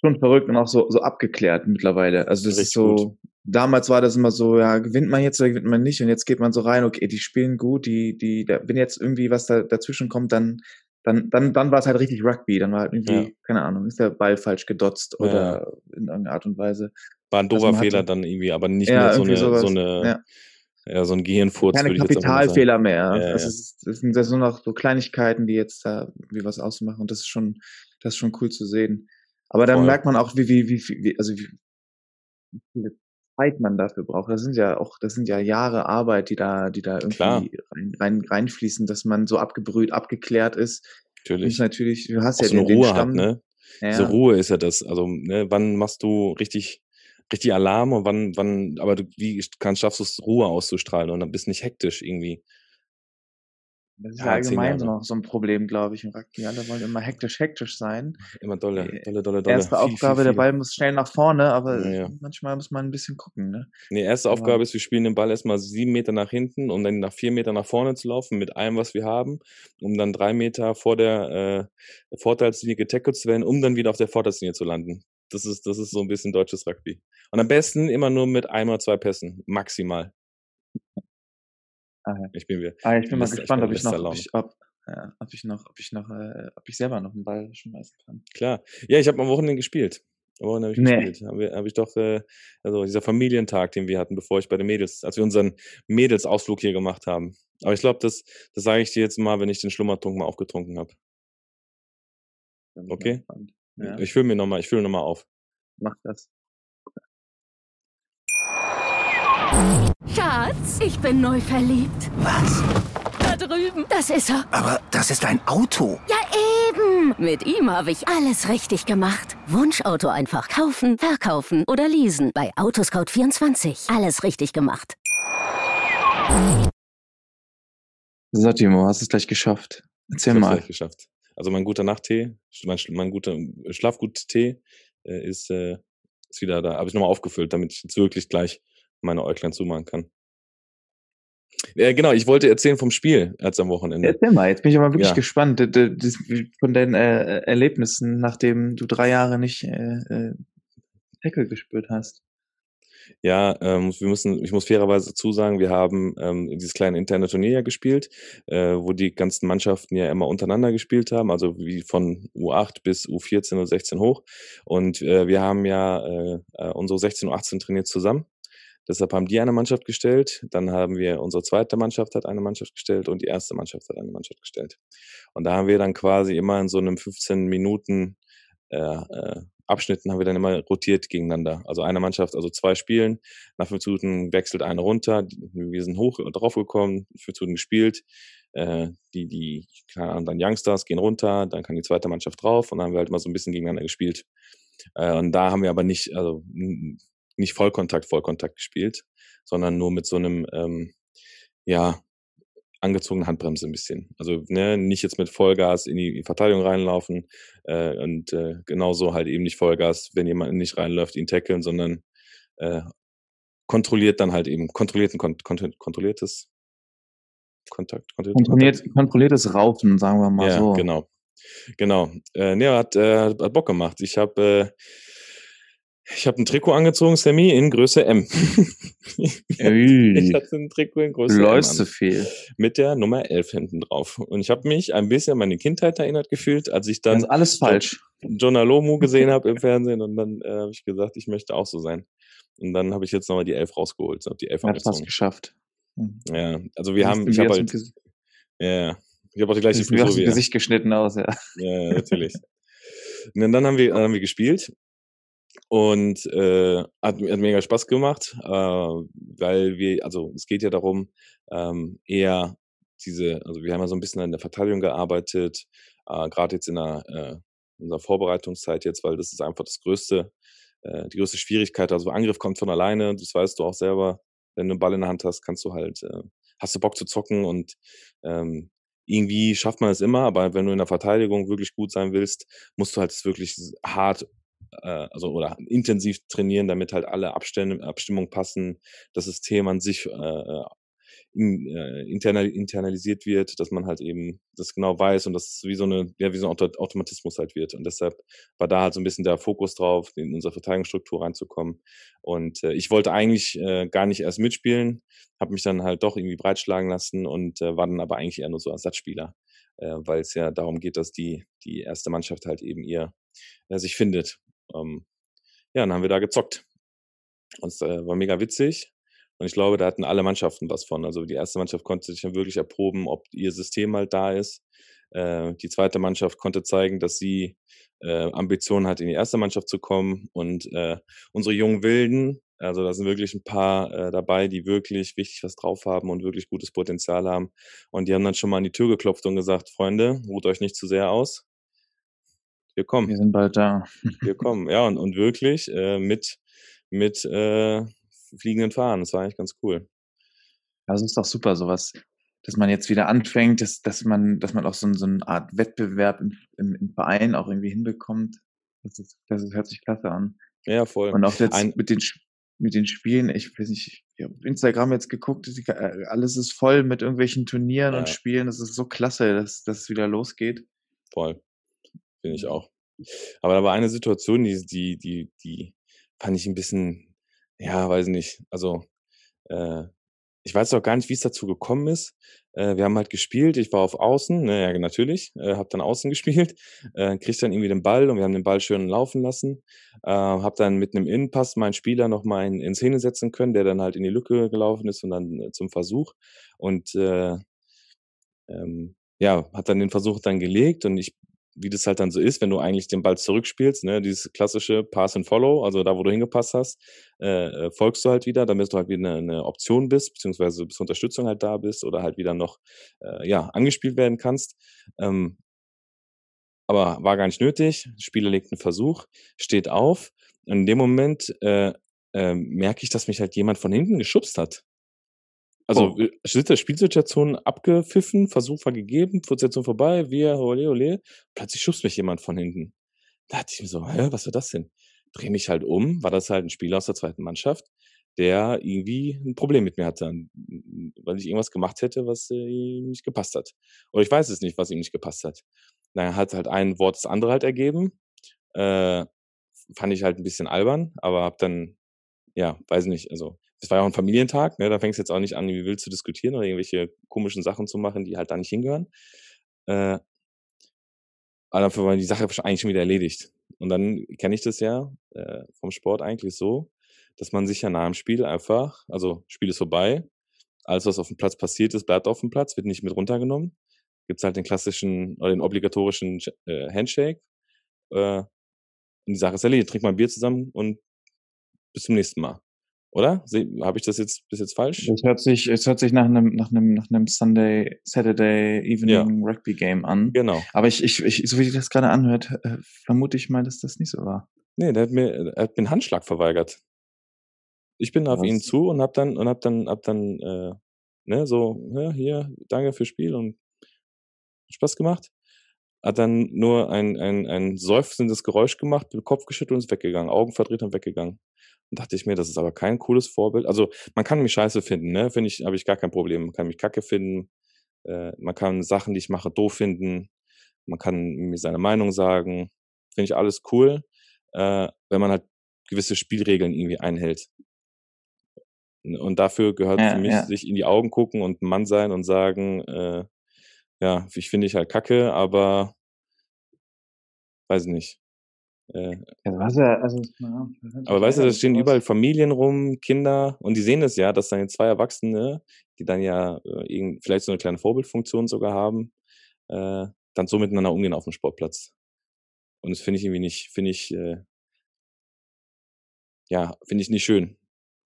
schon verrückt und auch so, so abgeklärt mittlerweile. Also das ist Richtig so, gut. damals war das immer so, ja, gewinnt man jetzt oder gewinnt man nicht und jetzt geht man so rein, okay, die spielen gut, die, die, da, wenn jetzt irgendwie was da dazwischen kommt, dann, dann, dann, dann war es halt richtig Rugby, dann war halt irgendwie, Ja. keine Ahnung, ist der Ball falsch gedotzt Ja. oder in irgendeiner Art und Weise. War ein Also doofer Fehler hatte- dann irgendwie, aber nicht Ja, mehr so eine, so sowas. eine, Ja. ja, so ein Gehirnfurz. Keine. Kapitalfehler mehr. Ja, ja. es ist, es sind das nur noch so Kleinigkeiten, die jetzt da wie was ausmachen. Und das ist schon, das ist schon cool zu sehen. Aber dann Voll. merkt man auch, wie, wie, wie, wie, also wie, wie viele Zeit man dafür braucht. Das sind ja auch, das sind ja Jahre Arbeit, die da, die da Klar. irgendwie rein, rein, reinfließen, dass man so abgebrüht, abgeklärt ist. Natürlich. ist natürlich, du hast Auch ja so eine den, den Ruhe Stamm. hat, ne? Ja, Diese Ruhe ist ja das. Also, ne, wann machst du richtig, richtig Alarm und wann, wann, aber du, wie kannst, schaffst du es, Ruhe auszustrahlen und dann bist nicht hektisch irgendwie. Das ist Ja, allgemein so so ein Problem, glaube ich, im Rugby. Alle wollen immer hektisch, hektisch sein. Immer dolle, Äh, dolle, dolle, dolle. Erste Viel, Aufgabe, viel, der viel. Ball muss schnell nach vorne, aber Ja, ja. manchmal muss man ein bisschen gucken, ne? Nee, erste Aber- Aufgabe ist, wir spielen den Ball erstmal sieben Meter nach hinten, um dann nach vier Meter nach vorne zu laufen mit allem, was wir haben, um dann drei Meter vor der äh, Vorteilslinie getackelt zu werden, um dann wieder auf der Vorteilslinie zu landen. Das ist, das ist so ein bisschen deutsches Rugby. Und am besten immer nur mit ein oder zwei Pässen, maximal. Ah, ja. Ich bin wieder. Ah, ich bin mal ich gespannt, bin ob ich noch, ob ich, ob, ja, ob ich noch, ob ich noch, äh, ob ich selber noch einen Ball schmeißen kann. Klar. Ja, ich habe am Wochenende gespielt. Am Wochenende habe ich Nee. gespielt. Habe hab ich doch, äh, also dieser Familientag, den wir hatten, bevor ich bei den Mädels, als wir unseren Mädelsausflug hier gemacht haben. Aber ich glaube, das, das sage ich dir jetzt mal, wenn ich den Schlummertrunk mal aufgetrunken habe. Okay. Ja, Ich fülle mir nochmal, ich fülle nochmal auf. mach das. Schatz, ich bin neu verliebt. Was? Da drüben. Das ist er. Aber das ist ein Auto. Ja, eben. Mit ihm habe ich alles richtig gemacht. Wunschauto einfach kaufen, verkaufen oder leasen. Bei Autoscout24. Alles richtig gemacht. So, Timo, hast es gleich geschafft. Erzähl Ich mal. gleich geschafft. Also mein guter Nachttee, mein, Sch- mein guter Schlafgut-Tee äh, ist, äh, ist wieder da. Habe ich nochmal aufgefüllt, damit ich jetzt wirklich gleich meine Äuglein zumachen kann. Äh, genau, ich wollte erzählen vom Spiel als am Wochenende. Erzähl mal, jetzt bin ich aber wirklich Ja. gespannt von deinen äh, Erlebnissen, nachdem du drei Jahre nicht äh, äh, Tackle gespürt hast. Ja, ähm, wir müssen, ich muss fairerweise dazu sagen, wir haben ähm, dieses kleine interne Turnier ja gespielt, äh, wo die ganzen Mannschaften ja immer untereinander gespielt haben, also wie von U8 bis U14 und 16 hoch. Und äh, wir haben ja äh, unsere 16 und 18 trainiert zusammen. Deshalb haben die eine Mannschaft gestellt, dann haben wir unsere zweite Mannschaft hat eine Mannschaft gestellt und die erste Mannschaft hat eine Mannschaft gestellt. Und da haben wir dann quasi immer in so einem 15 Minuten äh, äh, Abschnitten haben wir dann immer rotiert gegeneinander. Also eine Mannschaft, also zwei Spielen, nach fünf Minuten wechselt eine runter, wir sind hoch draufgekommen, fünf Minuten gespielt, äh, die, die, keine Ahnung, dann Youngstars gehen runter, dann kann die zweite Mannschaft drauf und dann haben wir halt mal so ein bisschen gegeneinander gespielt. Äh, und da haben wir aber nicht, also nicht Vollkontakt, Vollkontakt gespielt, sondern nur mit so einem, ähm, ja, angezogenen Handbremse ein bisschen. Also ne, nicht jetzt mit Vollgas in die Verteidigung reinlaufen äh, und äh, genauso halt eben nicht Vollgas, wenn jemand nicht reinläuft, ihn tackeln, sondern äh, kontrolliert dann halt eben kontrollierten, kont kontrolliertes Kontakt, kontrolliert, kontrolliertes Raufen, sagen wir mal ja, so. Genau, genau. Äh, ne, hat, äh, hat Bock gemacht. Ich habe äh, ich habe ein Trikot angezogen, Sammy, in Größe M. ich hatte ein Trikot in Größe Läufst M. du viel. Mit der Nummer 11 hinten drauf. Und ich habe mich ein bisschen an meine Kindheit erinnert gefühlt, als ich dann Das ist alles falsch. Jonah Lomu gesehen habe im Fernsehen und dann äh, habe ich gesagt, ich möchte auch so sein. Und dann habe ich jetzt nochmal die 11 rausgeholt, habe die 11 Er hat fast angezogen. geschafft. Ja, also wir haben, ich habe halt, ja, ich habe auch die gleiche Frisur wie. Gesicht geschnitten aus, ja. Ja, ja, natürlich. und dann haben wir, dann haben wir gespielt und äh, hat, hat mega Spaß gemacht, äh, weil wir, also es geht ja darum, ähm, eher diese, also wir haben ja so ein bisschen an der Verteidigung gearbeitet, äh, gerade jetzt in der äh, unserer Vorbereitungszeit jetzt, weil das ist einfach das größte, äh, die größte Schwierigkeit. Also Angriff kommt von alleine, das weißt du auch selber. Wenn du einen Ball in der Hand hast, kannst du halt, äh, hast du Bock zu zocken und ähm, irgendwie schafft man es immer, aber wenn du in der Verteidigung wirklich gut sein willst, musst du halt wirklich hart, äh, also oder intensiv trainieren, damit halt alle Abstände, Abstimmungen passen, das System an sich äh, in, äh, internal, internalisiert wird, dass man halt eben das genau weiß und dass es wie so eine, ja, wie so ein Auto Automatismus halt wird. Und deshalb war da halt so ein bisschen der Fokus drauf, in unsere Verteidigungsstruktur reinzukommen. Und äh, ich wollte eigentlich äh, gar nicht erst mitspielen, habe mich dann halt doch irgendwie breitschlagen lassen und äh, war dann aber eigentlich eher nur so Ersatzspieler, äh, weil es ja darum geht, dass die, die erste Mannschaft halt eben ihr äh, sich findet. Ähm, ja, dann haben wir da gezockt. Und es äh, war mega witzig. Und ich glaube, da hatten alle Mannschaften was von. Also die erste Mannschaft konnte sich dann wirklich erproben, ob ihr System halt da ist. Äh, die zweite Mannschaft konnte zeigen, dass sie äh, Ambitionen hat, in die erste Mannschaft zu kommen. Und äh, unsere jungen Wilden, also da sind wirklich ein paar äh, dabei, die wirklich wichtig was drauf haben und wirklich gutes Potenzial haben. Und die haben dann schon mal an die Tür geklopft und gesagt, Freunde, ruht euch nicht zu sehr aus. Wir kommen Wir sind bald da. wir kommen. Ja, und, und wirklich äh, mit, mit äh, fliegenden Fahnen. Das war eigentlich ganz cool. Das ist doch super, sowas, dass man jetzt wieder anfängt, dass, dass man, dass man auch so, so eine Art Wettbewerb im, im, im Verein auch irgendwie hinbekommt. Das, ist, das ist, hört sich klasse an. Ja, voll. Und auch jetzt Ein- mit den mit den Spielen, ich weiß nicht, ich habe Instagram jetzt geguckt, äh, alles ist voll mit irgendwelchen Turnieren und Ja. Spielen. Das ist so klasse, dass, dass es wieder losgeht. Voll. Finde ich auch. Aber da war eine Situation, die, die, die, die fand ich ein bisschen, ja, weiß nicht. Also, äh, ich weiß auch gar nicht, wie es dazu gekommen ist. Äh, wir haben halt gespielt, ich war auf Außen, naja, natürlich, äh, habe dann Außen gespielt, äh, krieg dann irgendwie den Ball und wir haben den Ball schön laufen lassen. Äh, habe dann mit einem Innenpass meinen Spieler nochmal in, in Szene setzen können, der dann halt in die Lücke gelaufen ist und dann äh, zum Versuch. Und äh, ähm, ja, hat dann den Versuch dann gelegt und ich, wie das halt dann so ist, wenn du eigentlich den Ball zurückspielst, ne, dieses klassische Pass and Follow, also da, wo du hingepasst hast, äh, äh, folgst du halt wieder, damit du halt wieder eine, Option bist, beziehungsweise bis Unterstützung halt da bist oder halt wieder noch, äh, ja, angespielt werden kannst. Ähm, aber war gar nicht nötig. Spieler legt einen Versuch, steht auf. Und in dem Moment äh, äh, merke ich, dass mich halt jemand von hinten geschubst hat. Also Oh. Situ- Spielsituation abgepfiffen, Versuch war gegeben, Situation vorbei, wir, ole, ole. Plötzlich schubst mich jemand von hinten. Da dachte ich mir so, hä, was war das denn? Dreh mich halt um, war das halt ein Spieler aus der zweiten Mannschaft, der irgendwie ein Problem mit mir hatte, weil ich irgendwas gemacht hätte, was äh, ihm nicht gepasst hat. Oder ich weiß es nicht, was ihm nicht gepasst hat. Dann hat halt ein Wort das andere halt ergeben. Äh, fand ich halt ein bisschen albern, aber hab dann, ja, weiß nicht, also es war ja auch ein Familientag, ne, da fängst du jetzt auch nicht an, wie wild zu diskutieren oder irgendwelche komischen Sachen zu machen, die halt da nicht hingehören. Äh, aber dafür war die Sache eigentlich schon wieder erledigt. Und dann kenne ich das ja äh, vom Sport eigentlich so, dass man sich ja nach dem Spiel einfach, also Spiel ist vorbei, alles, was auf dem Platz passiert ist, bleibt auf dem Platz, wird nicht mit runtergenommen. Gibt's halt den klassischen oder den obligatorischen äh, Handshake. Äh, und die Sache ist erledigt. Trink mal ein Bier zusammen und bis zum nächsten Mal. Oder? Habe ich das jetzt bis jetzt falsch? Es hört sich, es hört sich nach einem, nach einem, nach einem Sunday, Saturday Evening Rugby Game an. Genau. Aber ich, ich, ich, so wie sich das gerade anhört, äh, vermute ich mal, dass das nicht so war. Nee, der hat mir, er hat mir einen Handschlag verweigert. Ich bin auf ihn Was? zu und hab dann und hab dann hab dann äh, ne, so, ja, hier, danke fürs Spiel und Spaß gemacht. Hat dann nur ein, ein, ein seufzendes Geräusch gemacht, den Kopf geschüttelt und ist weggegangen, Augen verdreht und weggegangen. Und dachte ich mir, das ist aber kein cooles Vorbild. Also man kann mich scheiße finden, ne? Finde ich, habe ich gar kein Problem. Man kann mich kacke finden. Äh, man kann Sachen, die ich mache, doof finden. Man kann mir seine Meinung sagen. Finde ich alles cool, äh, wenn man halt gewisse Spielregeln irgendwie einhält. Und dafür gehört Ja, für mich, ja. sich in die Augen gucken und Mann sein und sagen, äh, ja, ich finde ich halt kacke, aber weiß nicht. Äh, Also, was ja, also, ja, aber weißt du, da stehen sowas. überall Familien rum, Kinder, und die sehen das ja, dass dann zwei Erwachsene, die dann ja äh, irgend, vielleicht so eine kleine Vorbildfunktion sogar haben, äh, dann so miteinander umgehen auf dem Sportplatz. Und das finde ich irgendwie nicht, finde ich, äh, ja, finde ich nicht schön.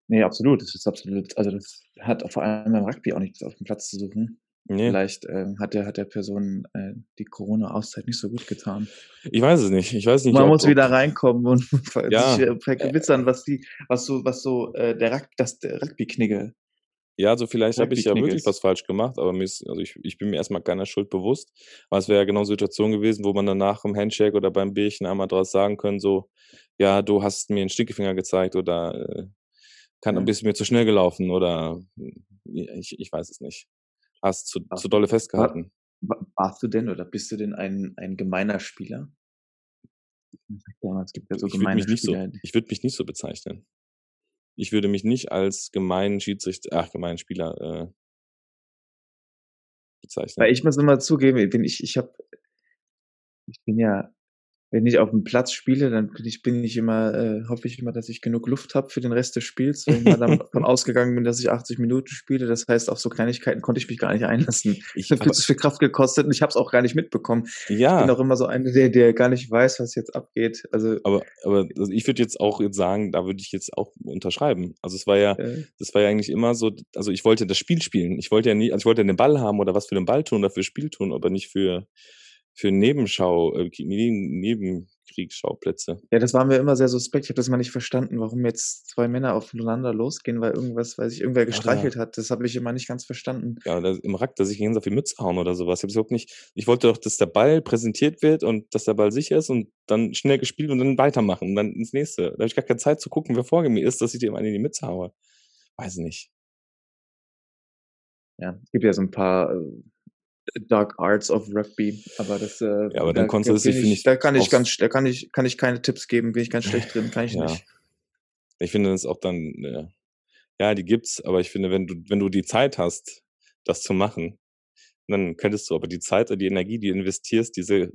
Nee, absolut. Das ist absolut, also das hat vor allem beim Rugby auch nichts auf dem Platz zu suchen. Nee, Vielleicht ähm, hat der, hat der Person äh, die Corona-Auszeit nicht so gut getan. ich weiß es nicht. Ich weiß nicht, Man ob, muss wieder reinkommen und Ja. sich äh, vergewitzern, was die, was so, was so äh, der, Rug, das der Rugby-Knigge. Ja, also vielleicht habe ich ja wirklich ist. was falsch gemacht, aber mir ist, also ich, ich bin mir erstmal keiner Schuld bewusst. Aber es wäre ja genau eine Situation gewesen, wo man danach im Handshake oder beim Bierchen einmal draus sagen können, so, ja, du hast mir einen Stinkefinger gezeigt oder äh, kann ein bisschen mir zu schnell gelaufen oder ja, ich, ich weiß es nicht. Hast zu, zu dolle festgehalten. Wa- Warst du denn oder bist du denn ein, ein gemeiner Spieler? Ja, es gibt ja so ich würde mich nicht so, ich würde mich nicht so bezeichnen. Ich würde mich nicht als gemeinen Schiedsrichter, ach, gemeinen Spieler äh, bezeichnen. Weil ich muss immer zugeben, ich bin ich, ich habe, ich bin ja, wenn ich auf dem Platz spiele, dann bin ich, bin ich immer, äh, hoffe ich immer, dass ich genug Luft habe für den Rest des Spiels, weil ich mal davon ausgegangen bin, dass ich 80 Minuten spiele. Das heißt, auf so Kleinigkeiten konnte ich mich gar nicht einlassen. ich, Ich habe zu viel Kraft gekostet und ich habe es auch gar nicht mitbekommen. Ich ja, bin auch immer so einer, der, der gar nicht weiß, was jetzt abgeht. Also Aber, aber also ich würde jetzt auch jetzt sagen, da würde ich jetzt auch unterschreiben. Also es war ja, äh, das war ja eigentlich immer so, also ich wollte das Spiel spielen. Ich wollte ja nie, also ich wollte ja den Ball haben oder was für den Ball tun oder für Spiel tun, aber nicht für, für Nebenschau, äh, Neben, Nebenkriegsschauplätze. ja, das war mir immer sehr suspekt. Ich habe das mal nicht verstanden, warum jetzt zwei Männer aufeinander losgehen, weil irgendwas, weil sich irgendwer gestreichelt hat. Das habe ich immer nicht ganz verstanden. Ja, oder im Rack, dass ich gegen auf die Mütze hauen oder sowas. Ich habe überhaupt nicht, ich wollte doch, dass der Ball präsentiert wird und dass der Ball sicher ist und dann schnell gespielt und dann weitermachen und dann ins nächste. Da habe ich gar keine Zeit zu gucken, wer vor mir ist, dass ich dem einen in die Mütze haue. Weiß nicht. Ja, es gibt ja so ein paar äh, Dark Arts of Rugby, aber das, äh, Ja, aber dann da, konntest du das finde ich, da kann ich ganz, da kann ich, kann ich keine Tipps geben, bin ich ganz schlecht drin, kann ich Ja. nicht. Ich finde das auch dann, äh, ja, die gibt's, aber ich finde, wenn du, wenn du die Zeit hast, das zu machen, dann könntest du aber die Zeit oder die Energie, die du investierst, diese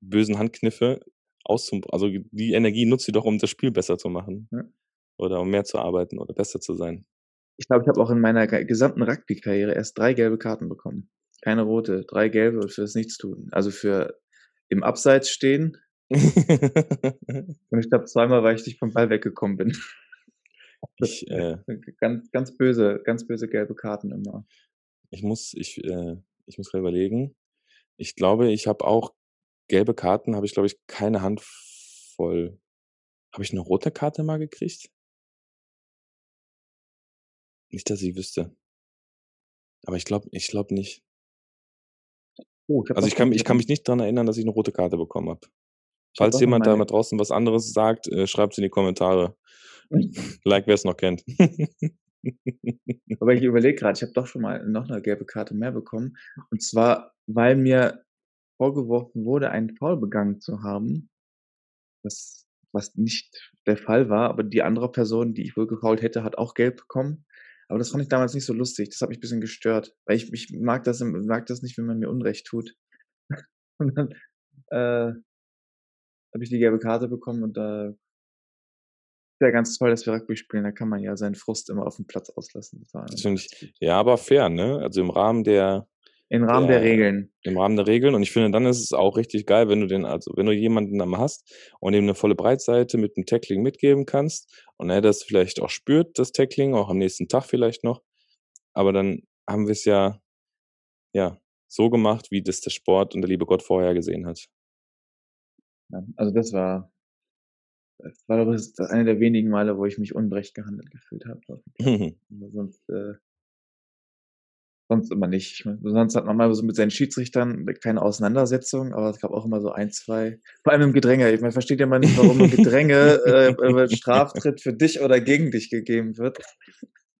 bösen Handkniffe auszum, also die Energie nutzt sie doch, um das Spiel besser zu machen. Ja. Oder um mehr zu arbeiten oder besser zu sein. Ich glaube, ich habe auch in meiner ge- gesamten Rugby-Karriere erst drei gelbe Karten bekommen. Keine rote, drei gelbe für das Nichtstun. Also für im Abseits stehen und ich glaube zweimal, weil ich nicht vom Ball weggekommen bin. ich, äh, Ganz, ganz böse, ganz böse gelbe Karten immer. ich muss, ich, äh, ich muss gerade überlegen. Ich glaube, ich habe auch gelbe Karten, habe ich, glaube ich, keine Handvoll. Habe ich eine rote Karte mal gekriegt? Nicht, dass ich wüsste. Aber ich glaube, ich glaube nicht. Oh, ich Also ich kann, ich kann mich nicht dran erinnern, dass ich eine rote Karte bekommen habe. hab Falls jemand da meine- mal draußen was anderes sagt, äh, schreibt es in die Kommentare. like, wer es noch kennt. Aber ich überlege gerade, ich habe doch schon mal noch eine gelbe Karte mehr bekommen. Und zwar, weil mir vorgeworfen wurde, einen Foul begangen zu haben, was, was nicht der Fall war, aber die andere Person, die ich wohl gefault hätte, hat auch gelb bekommen. Aber das fand ich damals nicht so lustig. Das hat mich ein bisschen gestört. Weil ich, ich mag, das, mag das nicht, wenn man mir Unrecht tut. Und dann äh, habe ich die gelbe Karte bekommen und da wäre ganz toll, dass wir Rugby spielen. Da kann man ja seinen Frust immer auf dem Platz auslassen. Das Das finde ich, ja, aber fair, ne? Also im Rahmen der, Im Rahmen der der- Regeln. im Rahmen der Regeln. Und ich finde, dann ist es auch richtig geil, wenn du den, also wenn du jemanden dann hast und ihm eine volle Breitseite mit dem Tackling mitgeben kannst und er das vielleicht auch spürt, das Tackling, auch am nächsten Tag vielleicht noch. Aber dann haben wir es ja, ja, so gemacht, wie das der Sport und der liebe Gott vorher gesehen hat. Ja, also das war, Das war doch das eine der wenigen Male, wo ich mich unrecht gehandelt gefühlt habe. Sonst, äh, sonst immer nicht. Sonst hat man mal so mit seinen Schiedsrichtern keine Auseinandersetzung, aber es gab auch immer so ein, zwei, vor allem im Gedränge. Ich meine, versteht ja mal nicht, warum im Gedränge äh, Straftritt für dich oder gegen dich gegeben wird.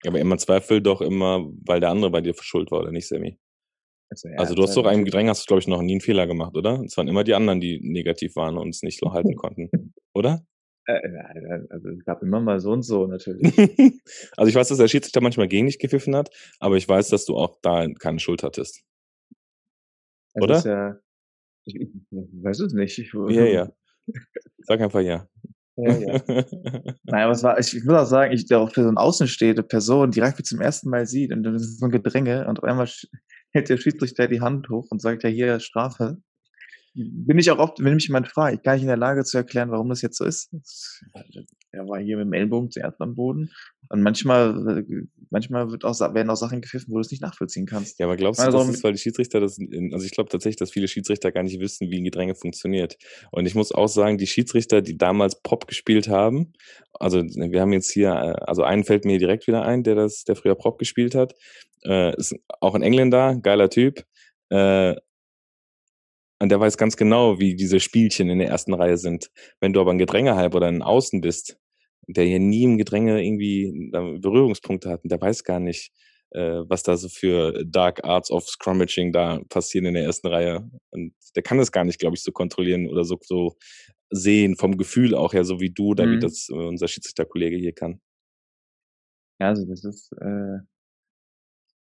Aber immer Zweifel doch immer, weil der andere bei dir verschuldet war, oder nicht, Sammy? Also, ja, Also du hast doch im Gedränge hast du, glaube ich, noch nie einen Fehler gemacht, oder? Es waren immer die anderen, die negativ waren und es nicht so halten konnten, oder? Äh, äh, also es gab immer mal so und so natürlich. also ich weiß, dass der Schiedsrichter manchmal gegen dich gepfiffen hat, aber ich weiß, dass du auch da keine Schuld hattest. Es Oder? Ja, ich, ich weiß es nicht. Ich, Ja, ja. Sag einfach ja. ja, ja. Naja, aber es war, ich, ich muss auch sagen, ich, der auch für so eine außenstehende Person direkt wie zum ersten Mal sieht und dann ist es so ein Gedränge und auf einmal hält der Schiedsrichter die Hand hoch und sagt ja hier Strafe. Bin ich auch oft, wenn mich jemand fragt, ich gar nicht in der Lage zu erklären, warum das jetzt so ist. Er war hier mit dem Ellbogen zuerst am Boden und manchmal, manchmal wird auch, werden auch Sachen gepfiffen, wo du es nicht nachvollziehen kannst. Ja, aber glaubst du, Also, das ist, weil die Schiedsrichter das, also ich glaube tatsächlich, dass viele Schiedsrichter gar nicht wissen, wie ein Gedränge funktioniert. Und ich muss auch sagen, die Schiedsrichter, die damals Pop gespielt haben, also wir haben jetzt hier, also einen fällt mir direkt wieder ein, der das, der früher Prop gespielt hat, äh, ist auch ein Engländer, geiler Typ, äh, und der weiß ganz genau, wie diese Spielchen in der ersten Reihe sind. Wenn du aber ein Gedrängehalb oder ein Außen bist, der hier nie im Gedränge irgendwie da Berührungspunkte hat, und der weiß gar nicht, äh, was da so für Dark Arts of Scrummaging da passieren in der ersten Reihe. Und der kann das gar nicht, glaube ich, so kontrollieren oder so, so sehen, vom Gefühl auch her, so wie du, Mhm. das äh, unser Schiedsrichterkollege hier kann. Ja, also das ist äh,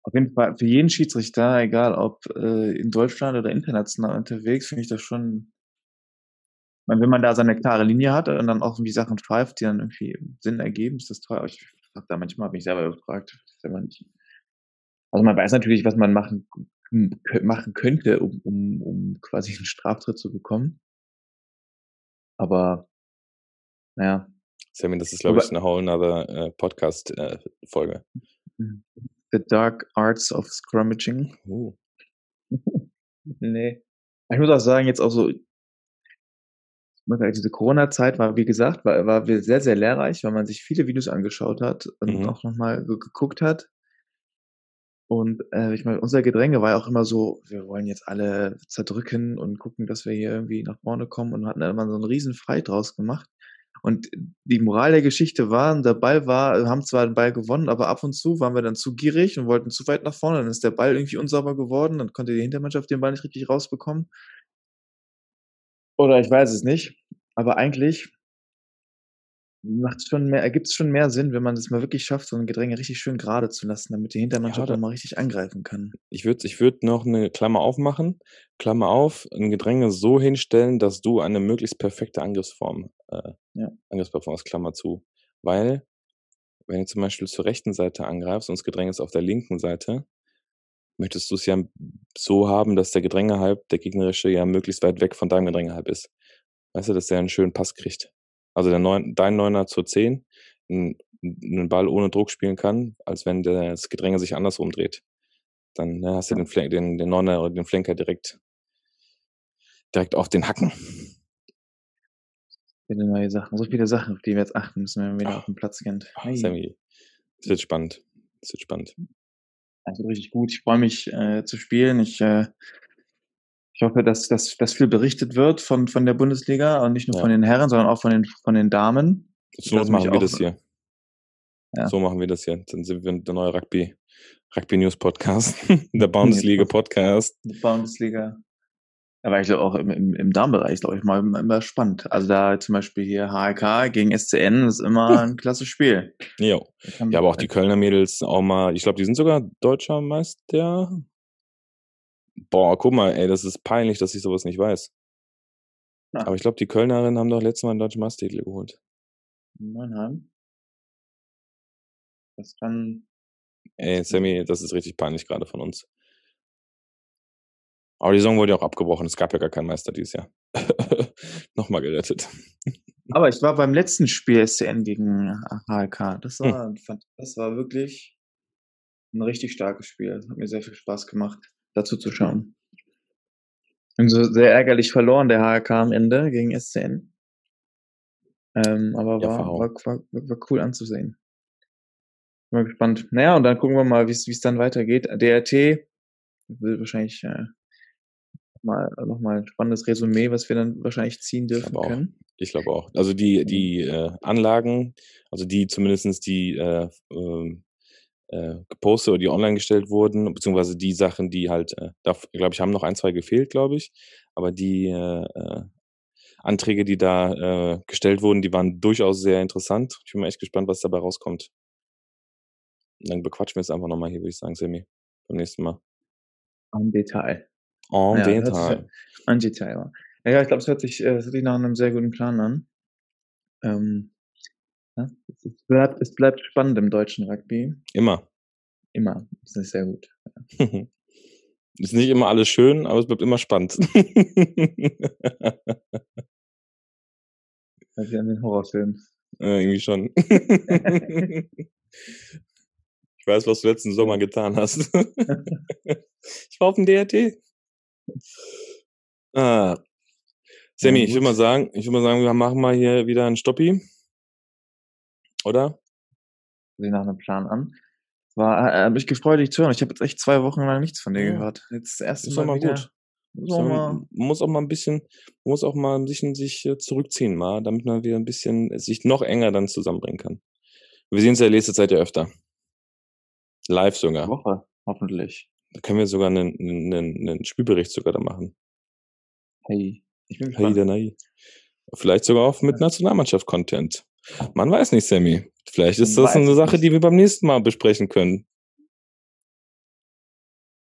auf jeden Fall für jeden Schiedsrichter, egal ob äh, in Deutschland oder international unterwegs, finde ich das schon, ich meine, wenn man da seine klare Linie hat und dann auch irgendwie Sachen pfeift, die dann irgendwie Sinn ergeben, ist das toll. Aber ich hab da manchmal mich selber gefragt, selber nicht. Also man weiß natürlich, was man machen, machen könnte, um, um, um quasi einen Straftritt zu bekommen. Aber naja, Sammy, das ist, glaube ich, eine whole another äh, Podcast-Folge. The dark arts of scrummaging. uh. Nee. Ich muss auch sagen, jetzt auch so, diese Corona-Zeit war, wie gesagt, war, war sehr, sehr lehrreich, weil man sich viele Videos angeschaut hat und Mhm. auch nochmal geguckt hat. Und äh, ich meine, unser Gedränge war ja auch immer so, wir wollen jetzt alle zerdrücken und gucken, dass wir hier irgendwie nach vorne kommen und hatten dann immer so einen riesen Fight draus gemacht. Und die Moral der Geschichte war, der Ball war, haben zwar den Ball gewonnen, aber ab und zu waren wir dann zu gierig und wollten zu weit nach vorne. Dann ist der Ball irgendwie unsauber geworden, dann konnte die Hintermannschaft den Ball nicht richtig rausbekommen. Oder ich weiß es nicht. Aber eigentlich macht schon mehr, ergibt es schon mehr Sinn, wenn man es mal wirklich schafft, so ein Gedränge richtig schön gerade zu lassen, damit die Hintermannschaft da- auch mal richtig angreifen kann. Ich würde ich würd noch eine Klammer aufmachen. Klammer auf, ein Gedränge so hinstellen, dass du eine möglichst perfekte Angriffsform, äh, Ja. Angriffsperformance, Klammer zu. Weil, wenn du zum Beispiel zur rechten Seite angreifst und das Gedränge ist auf der linken Seite, möchtest du es ja so haben, dass der Gedrängehalb, der gegnerische, ja möglichst weit weg von deinem Gedrängehalb ist. Weißt du, dass der einen schönen Pass kriegt. Also der Neun, dein Neuner zur 10 einen, Ball ohne Druck spielen kann, als wenn das Gedränge sich andersrum dreht. Dann ne, hast du den, Flank, den, den Neuner oder den Flanker direkt, direkt auf den Hacken. Viele neue Sachen, so viele Sachen, auf die wir jetzt achten müssen, wenn man wieder auf dem Platz kennt. Ah, Hey. Sammy, es wird spannend. Es wird spannend. Also richtig gut. Ich freue mich äh, zu spielen. Ich, äh, ich hoffe, dass, dass, dass viel berichtet wird von, von der Bundesliga und nicht nur Ja. von den Herren, sondern auch von den, von den Damen. So lasse machen wir auch- das hier. Ja. So machen wir das hier. Dann sind wir der neue Rugby, Rugby News Podcast, der Bundesliga Podcast. Die Bundesliga. Aber ich glaube auch im, im, im Damenbereich, glaube ich, mal immer, immer spannend. Also da zum Beispiel hier HRK gegen SCN ist immer ein klasse Spiel. Jo. Da Ja, aber auch die Kölner Mädels auch mal, ich glaube, die sind sogar deutscher Meister. Boah, guck mal, ey, das ist peinlich, dass ich sowas nicht weiß. Ja. Aber ich glaube, die Kölnerinnen haben doch letztes Mal einen deutschen Meistertitel geholt. Mannheim. Das kann. Ey, Sammy, das ist richtig peinlich gerade von uns. Aber die Saison wurde ja auch abgebrochen. Es gab ja gar keinen Meister dieses Jahr. Nochmal gerettet. Aber ich war beim letzten Spiel SCN gegen HLK. Das Hm. war, fand, das war wirklich ein richtig starkes Spiel. Das hat mir sehr viel Spaß gemacht, dazu zu schauen. Und so sehr ärgerlich verloren der HLK am Ende gegen SCN. Ähm, aber Ja, war, war, war, war, cool anzusehen. Bin mal gespannt. Naja, und dann gucken wir mal, wie es dann weitergeht. DRT will wahrscheinlich äh, mal, noch mal ein spannendes Resümee, was wir dann wahrscheinlich ziehen dürfen glaube auch. können. Ich glaube auch. Also die, die äh, Anlagen, also die zumindestens die äh, ähm, äh, gepostet oder die online gestellt wurden, beziehungsweise die Sachen, die halt, äh, da glaube ich, haben noch ein, zwei gefehlt, glaube ich. Aber die äh, äh, Anträge, die da äh, gestellt wurden, die waren durchaus sehr interessant. Ich bin mal echt gespannt, was dabei rauskommt. Und dann bequatschen wir es einfach nochmal hier, würde ich sagen, Sammy. Beim nächsten Mal. Im Detail. En Ja, Detail. Ein Detail, ja. Ja, ich glaube, es hört sich, äh, hört sich nach einem sehr guten Plan an. Ähm, es, bleibt, es bleibt spannend im deutschen Rugby. Immer. Immer. Das ist sehr gut. Ist nicht immer alles schön, aber es bleibt immer spannend. Also wie an den Horrorfilmen. Äh, irgendwie schon. ich weiß, was du letzten Sommer getan hast. ich war auf dem DRT. Ah. Sammy, Ja, ich würde mal sagen, ich würde mal sagen, wir machen mal hier wieder einen Stoppi. Oder? Sieht nach einem Plan an. War, äh, hab mich gefreut, dich zu hören. Ich habe jetzt echt zwei Wochen lang nichts von dir Ja. gehört. Jetzt das erste Ist Mal mal wieder. gut. Muss So, auch mal, man muss auch mal ein bisschen, muss auch mal ein bisschen sich äh, zurückziehen, mal, damit man wieder ein bisschen äh, sich noch enger dann zusammenbringen kann. Wir sehen uns ja nächste Zeit ja öfter. Live sogar. Woche, hoffentlich. Da können wir sogar einen, einen, einen Spielbericht sogar da machen. Hey, ich bin Hey, gespannt. der Nai. Vielleicht sogar auch mit Nationalmannschaft-Content. Man weiß nicht, Sammy. Vielleicht ist Man das eine Sache, nicht. die wir beim nächsten Mal besprechen können.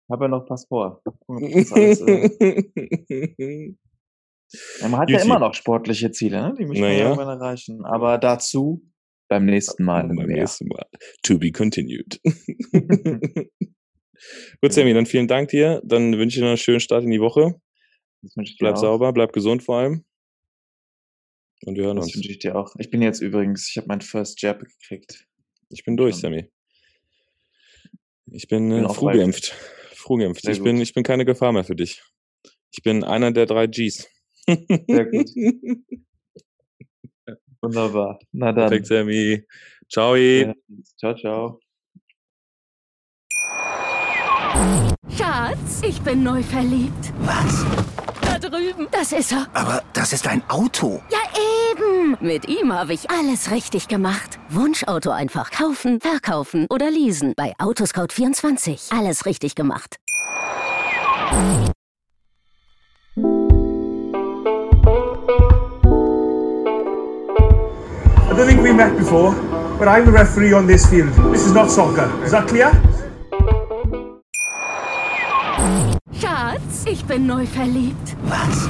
Hab ja noch was vor. Alles, äh, ja, man hat ja Juti. immer noch sportliche Ziele, ne? die man Naja. ja irgendwann erreichen. Aber dazu beim nächsten Mal. beim mehr. nächsten Mal. To be continued. Gut, Sammy, dann vielen Dank dir. Dann wünsche ich dir noch einen schönen Start in die Woche. Ich Bleib sauber, bleib gesund vor allem. Und wir hören Das uns. wünsche ich dir auch. Ich bin jetzt übrigens, ich habe meinen First Jab gekriegt. Ich bin durch, Ja. Sammy. Ich bin, Bin äh, früh geimpft. Früh geimpft. Sehr Ich bin, ich bin keine Gefahr mehr für dich. Ich bin einer der drei Gs. Sehr gut. Wunderbar. Na dann. Perfekt, Sammy. Ciao. Ja. Ciao, ciao. Schatz, ich bin neu verliebt. Was? Da drüben. Das ist er. Aber das ist ein Auto. Ja, Mit ihm habe ich alles richtig gemacht. Wunschauto einfach kaufen, verkaufen oder leasen. Bei Autoscout24. Alles richtig gemacht. I don't think we met before, but I'm the referee on this field. This is not soccer. Is that clear? Schatz, ich bin neu verliebt. Was?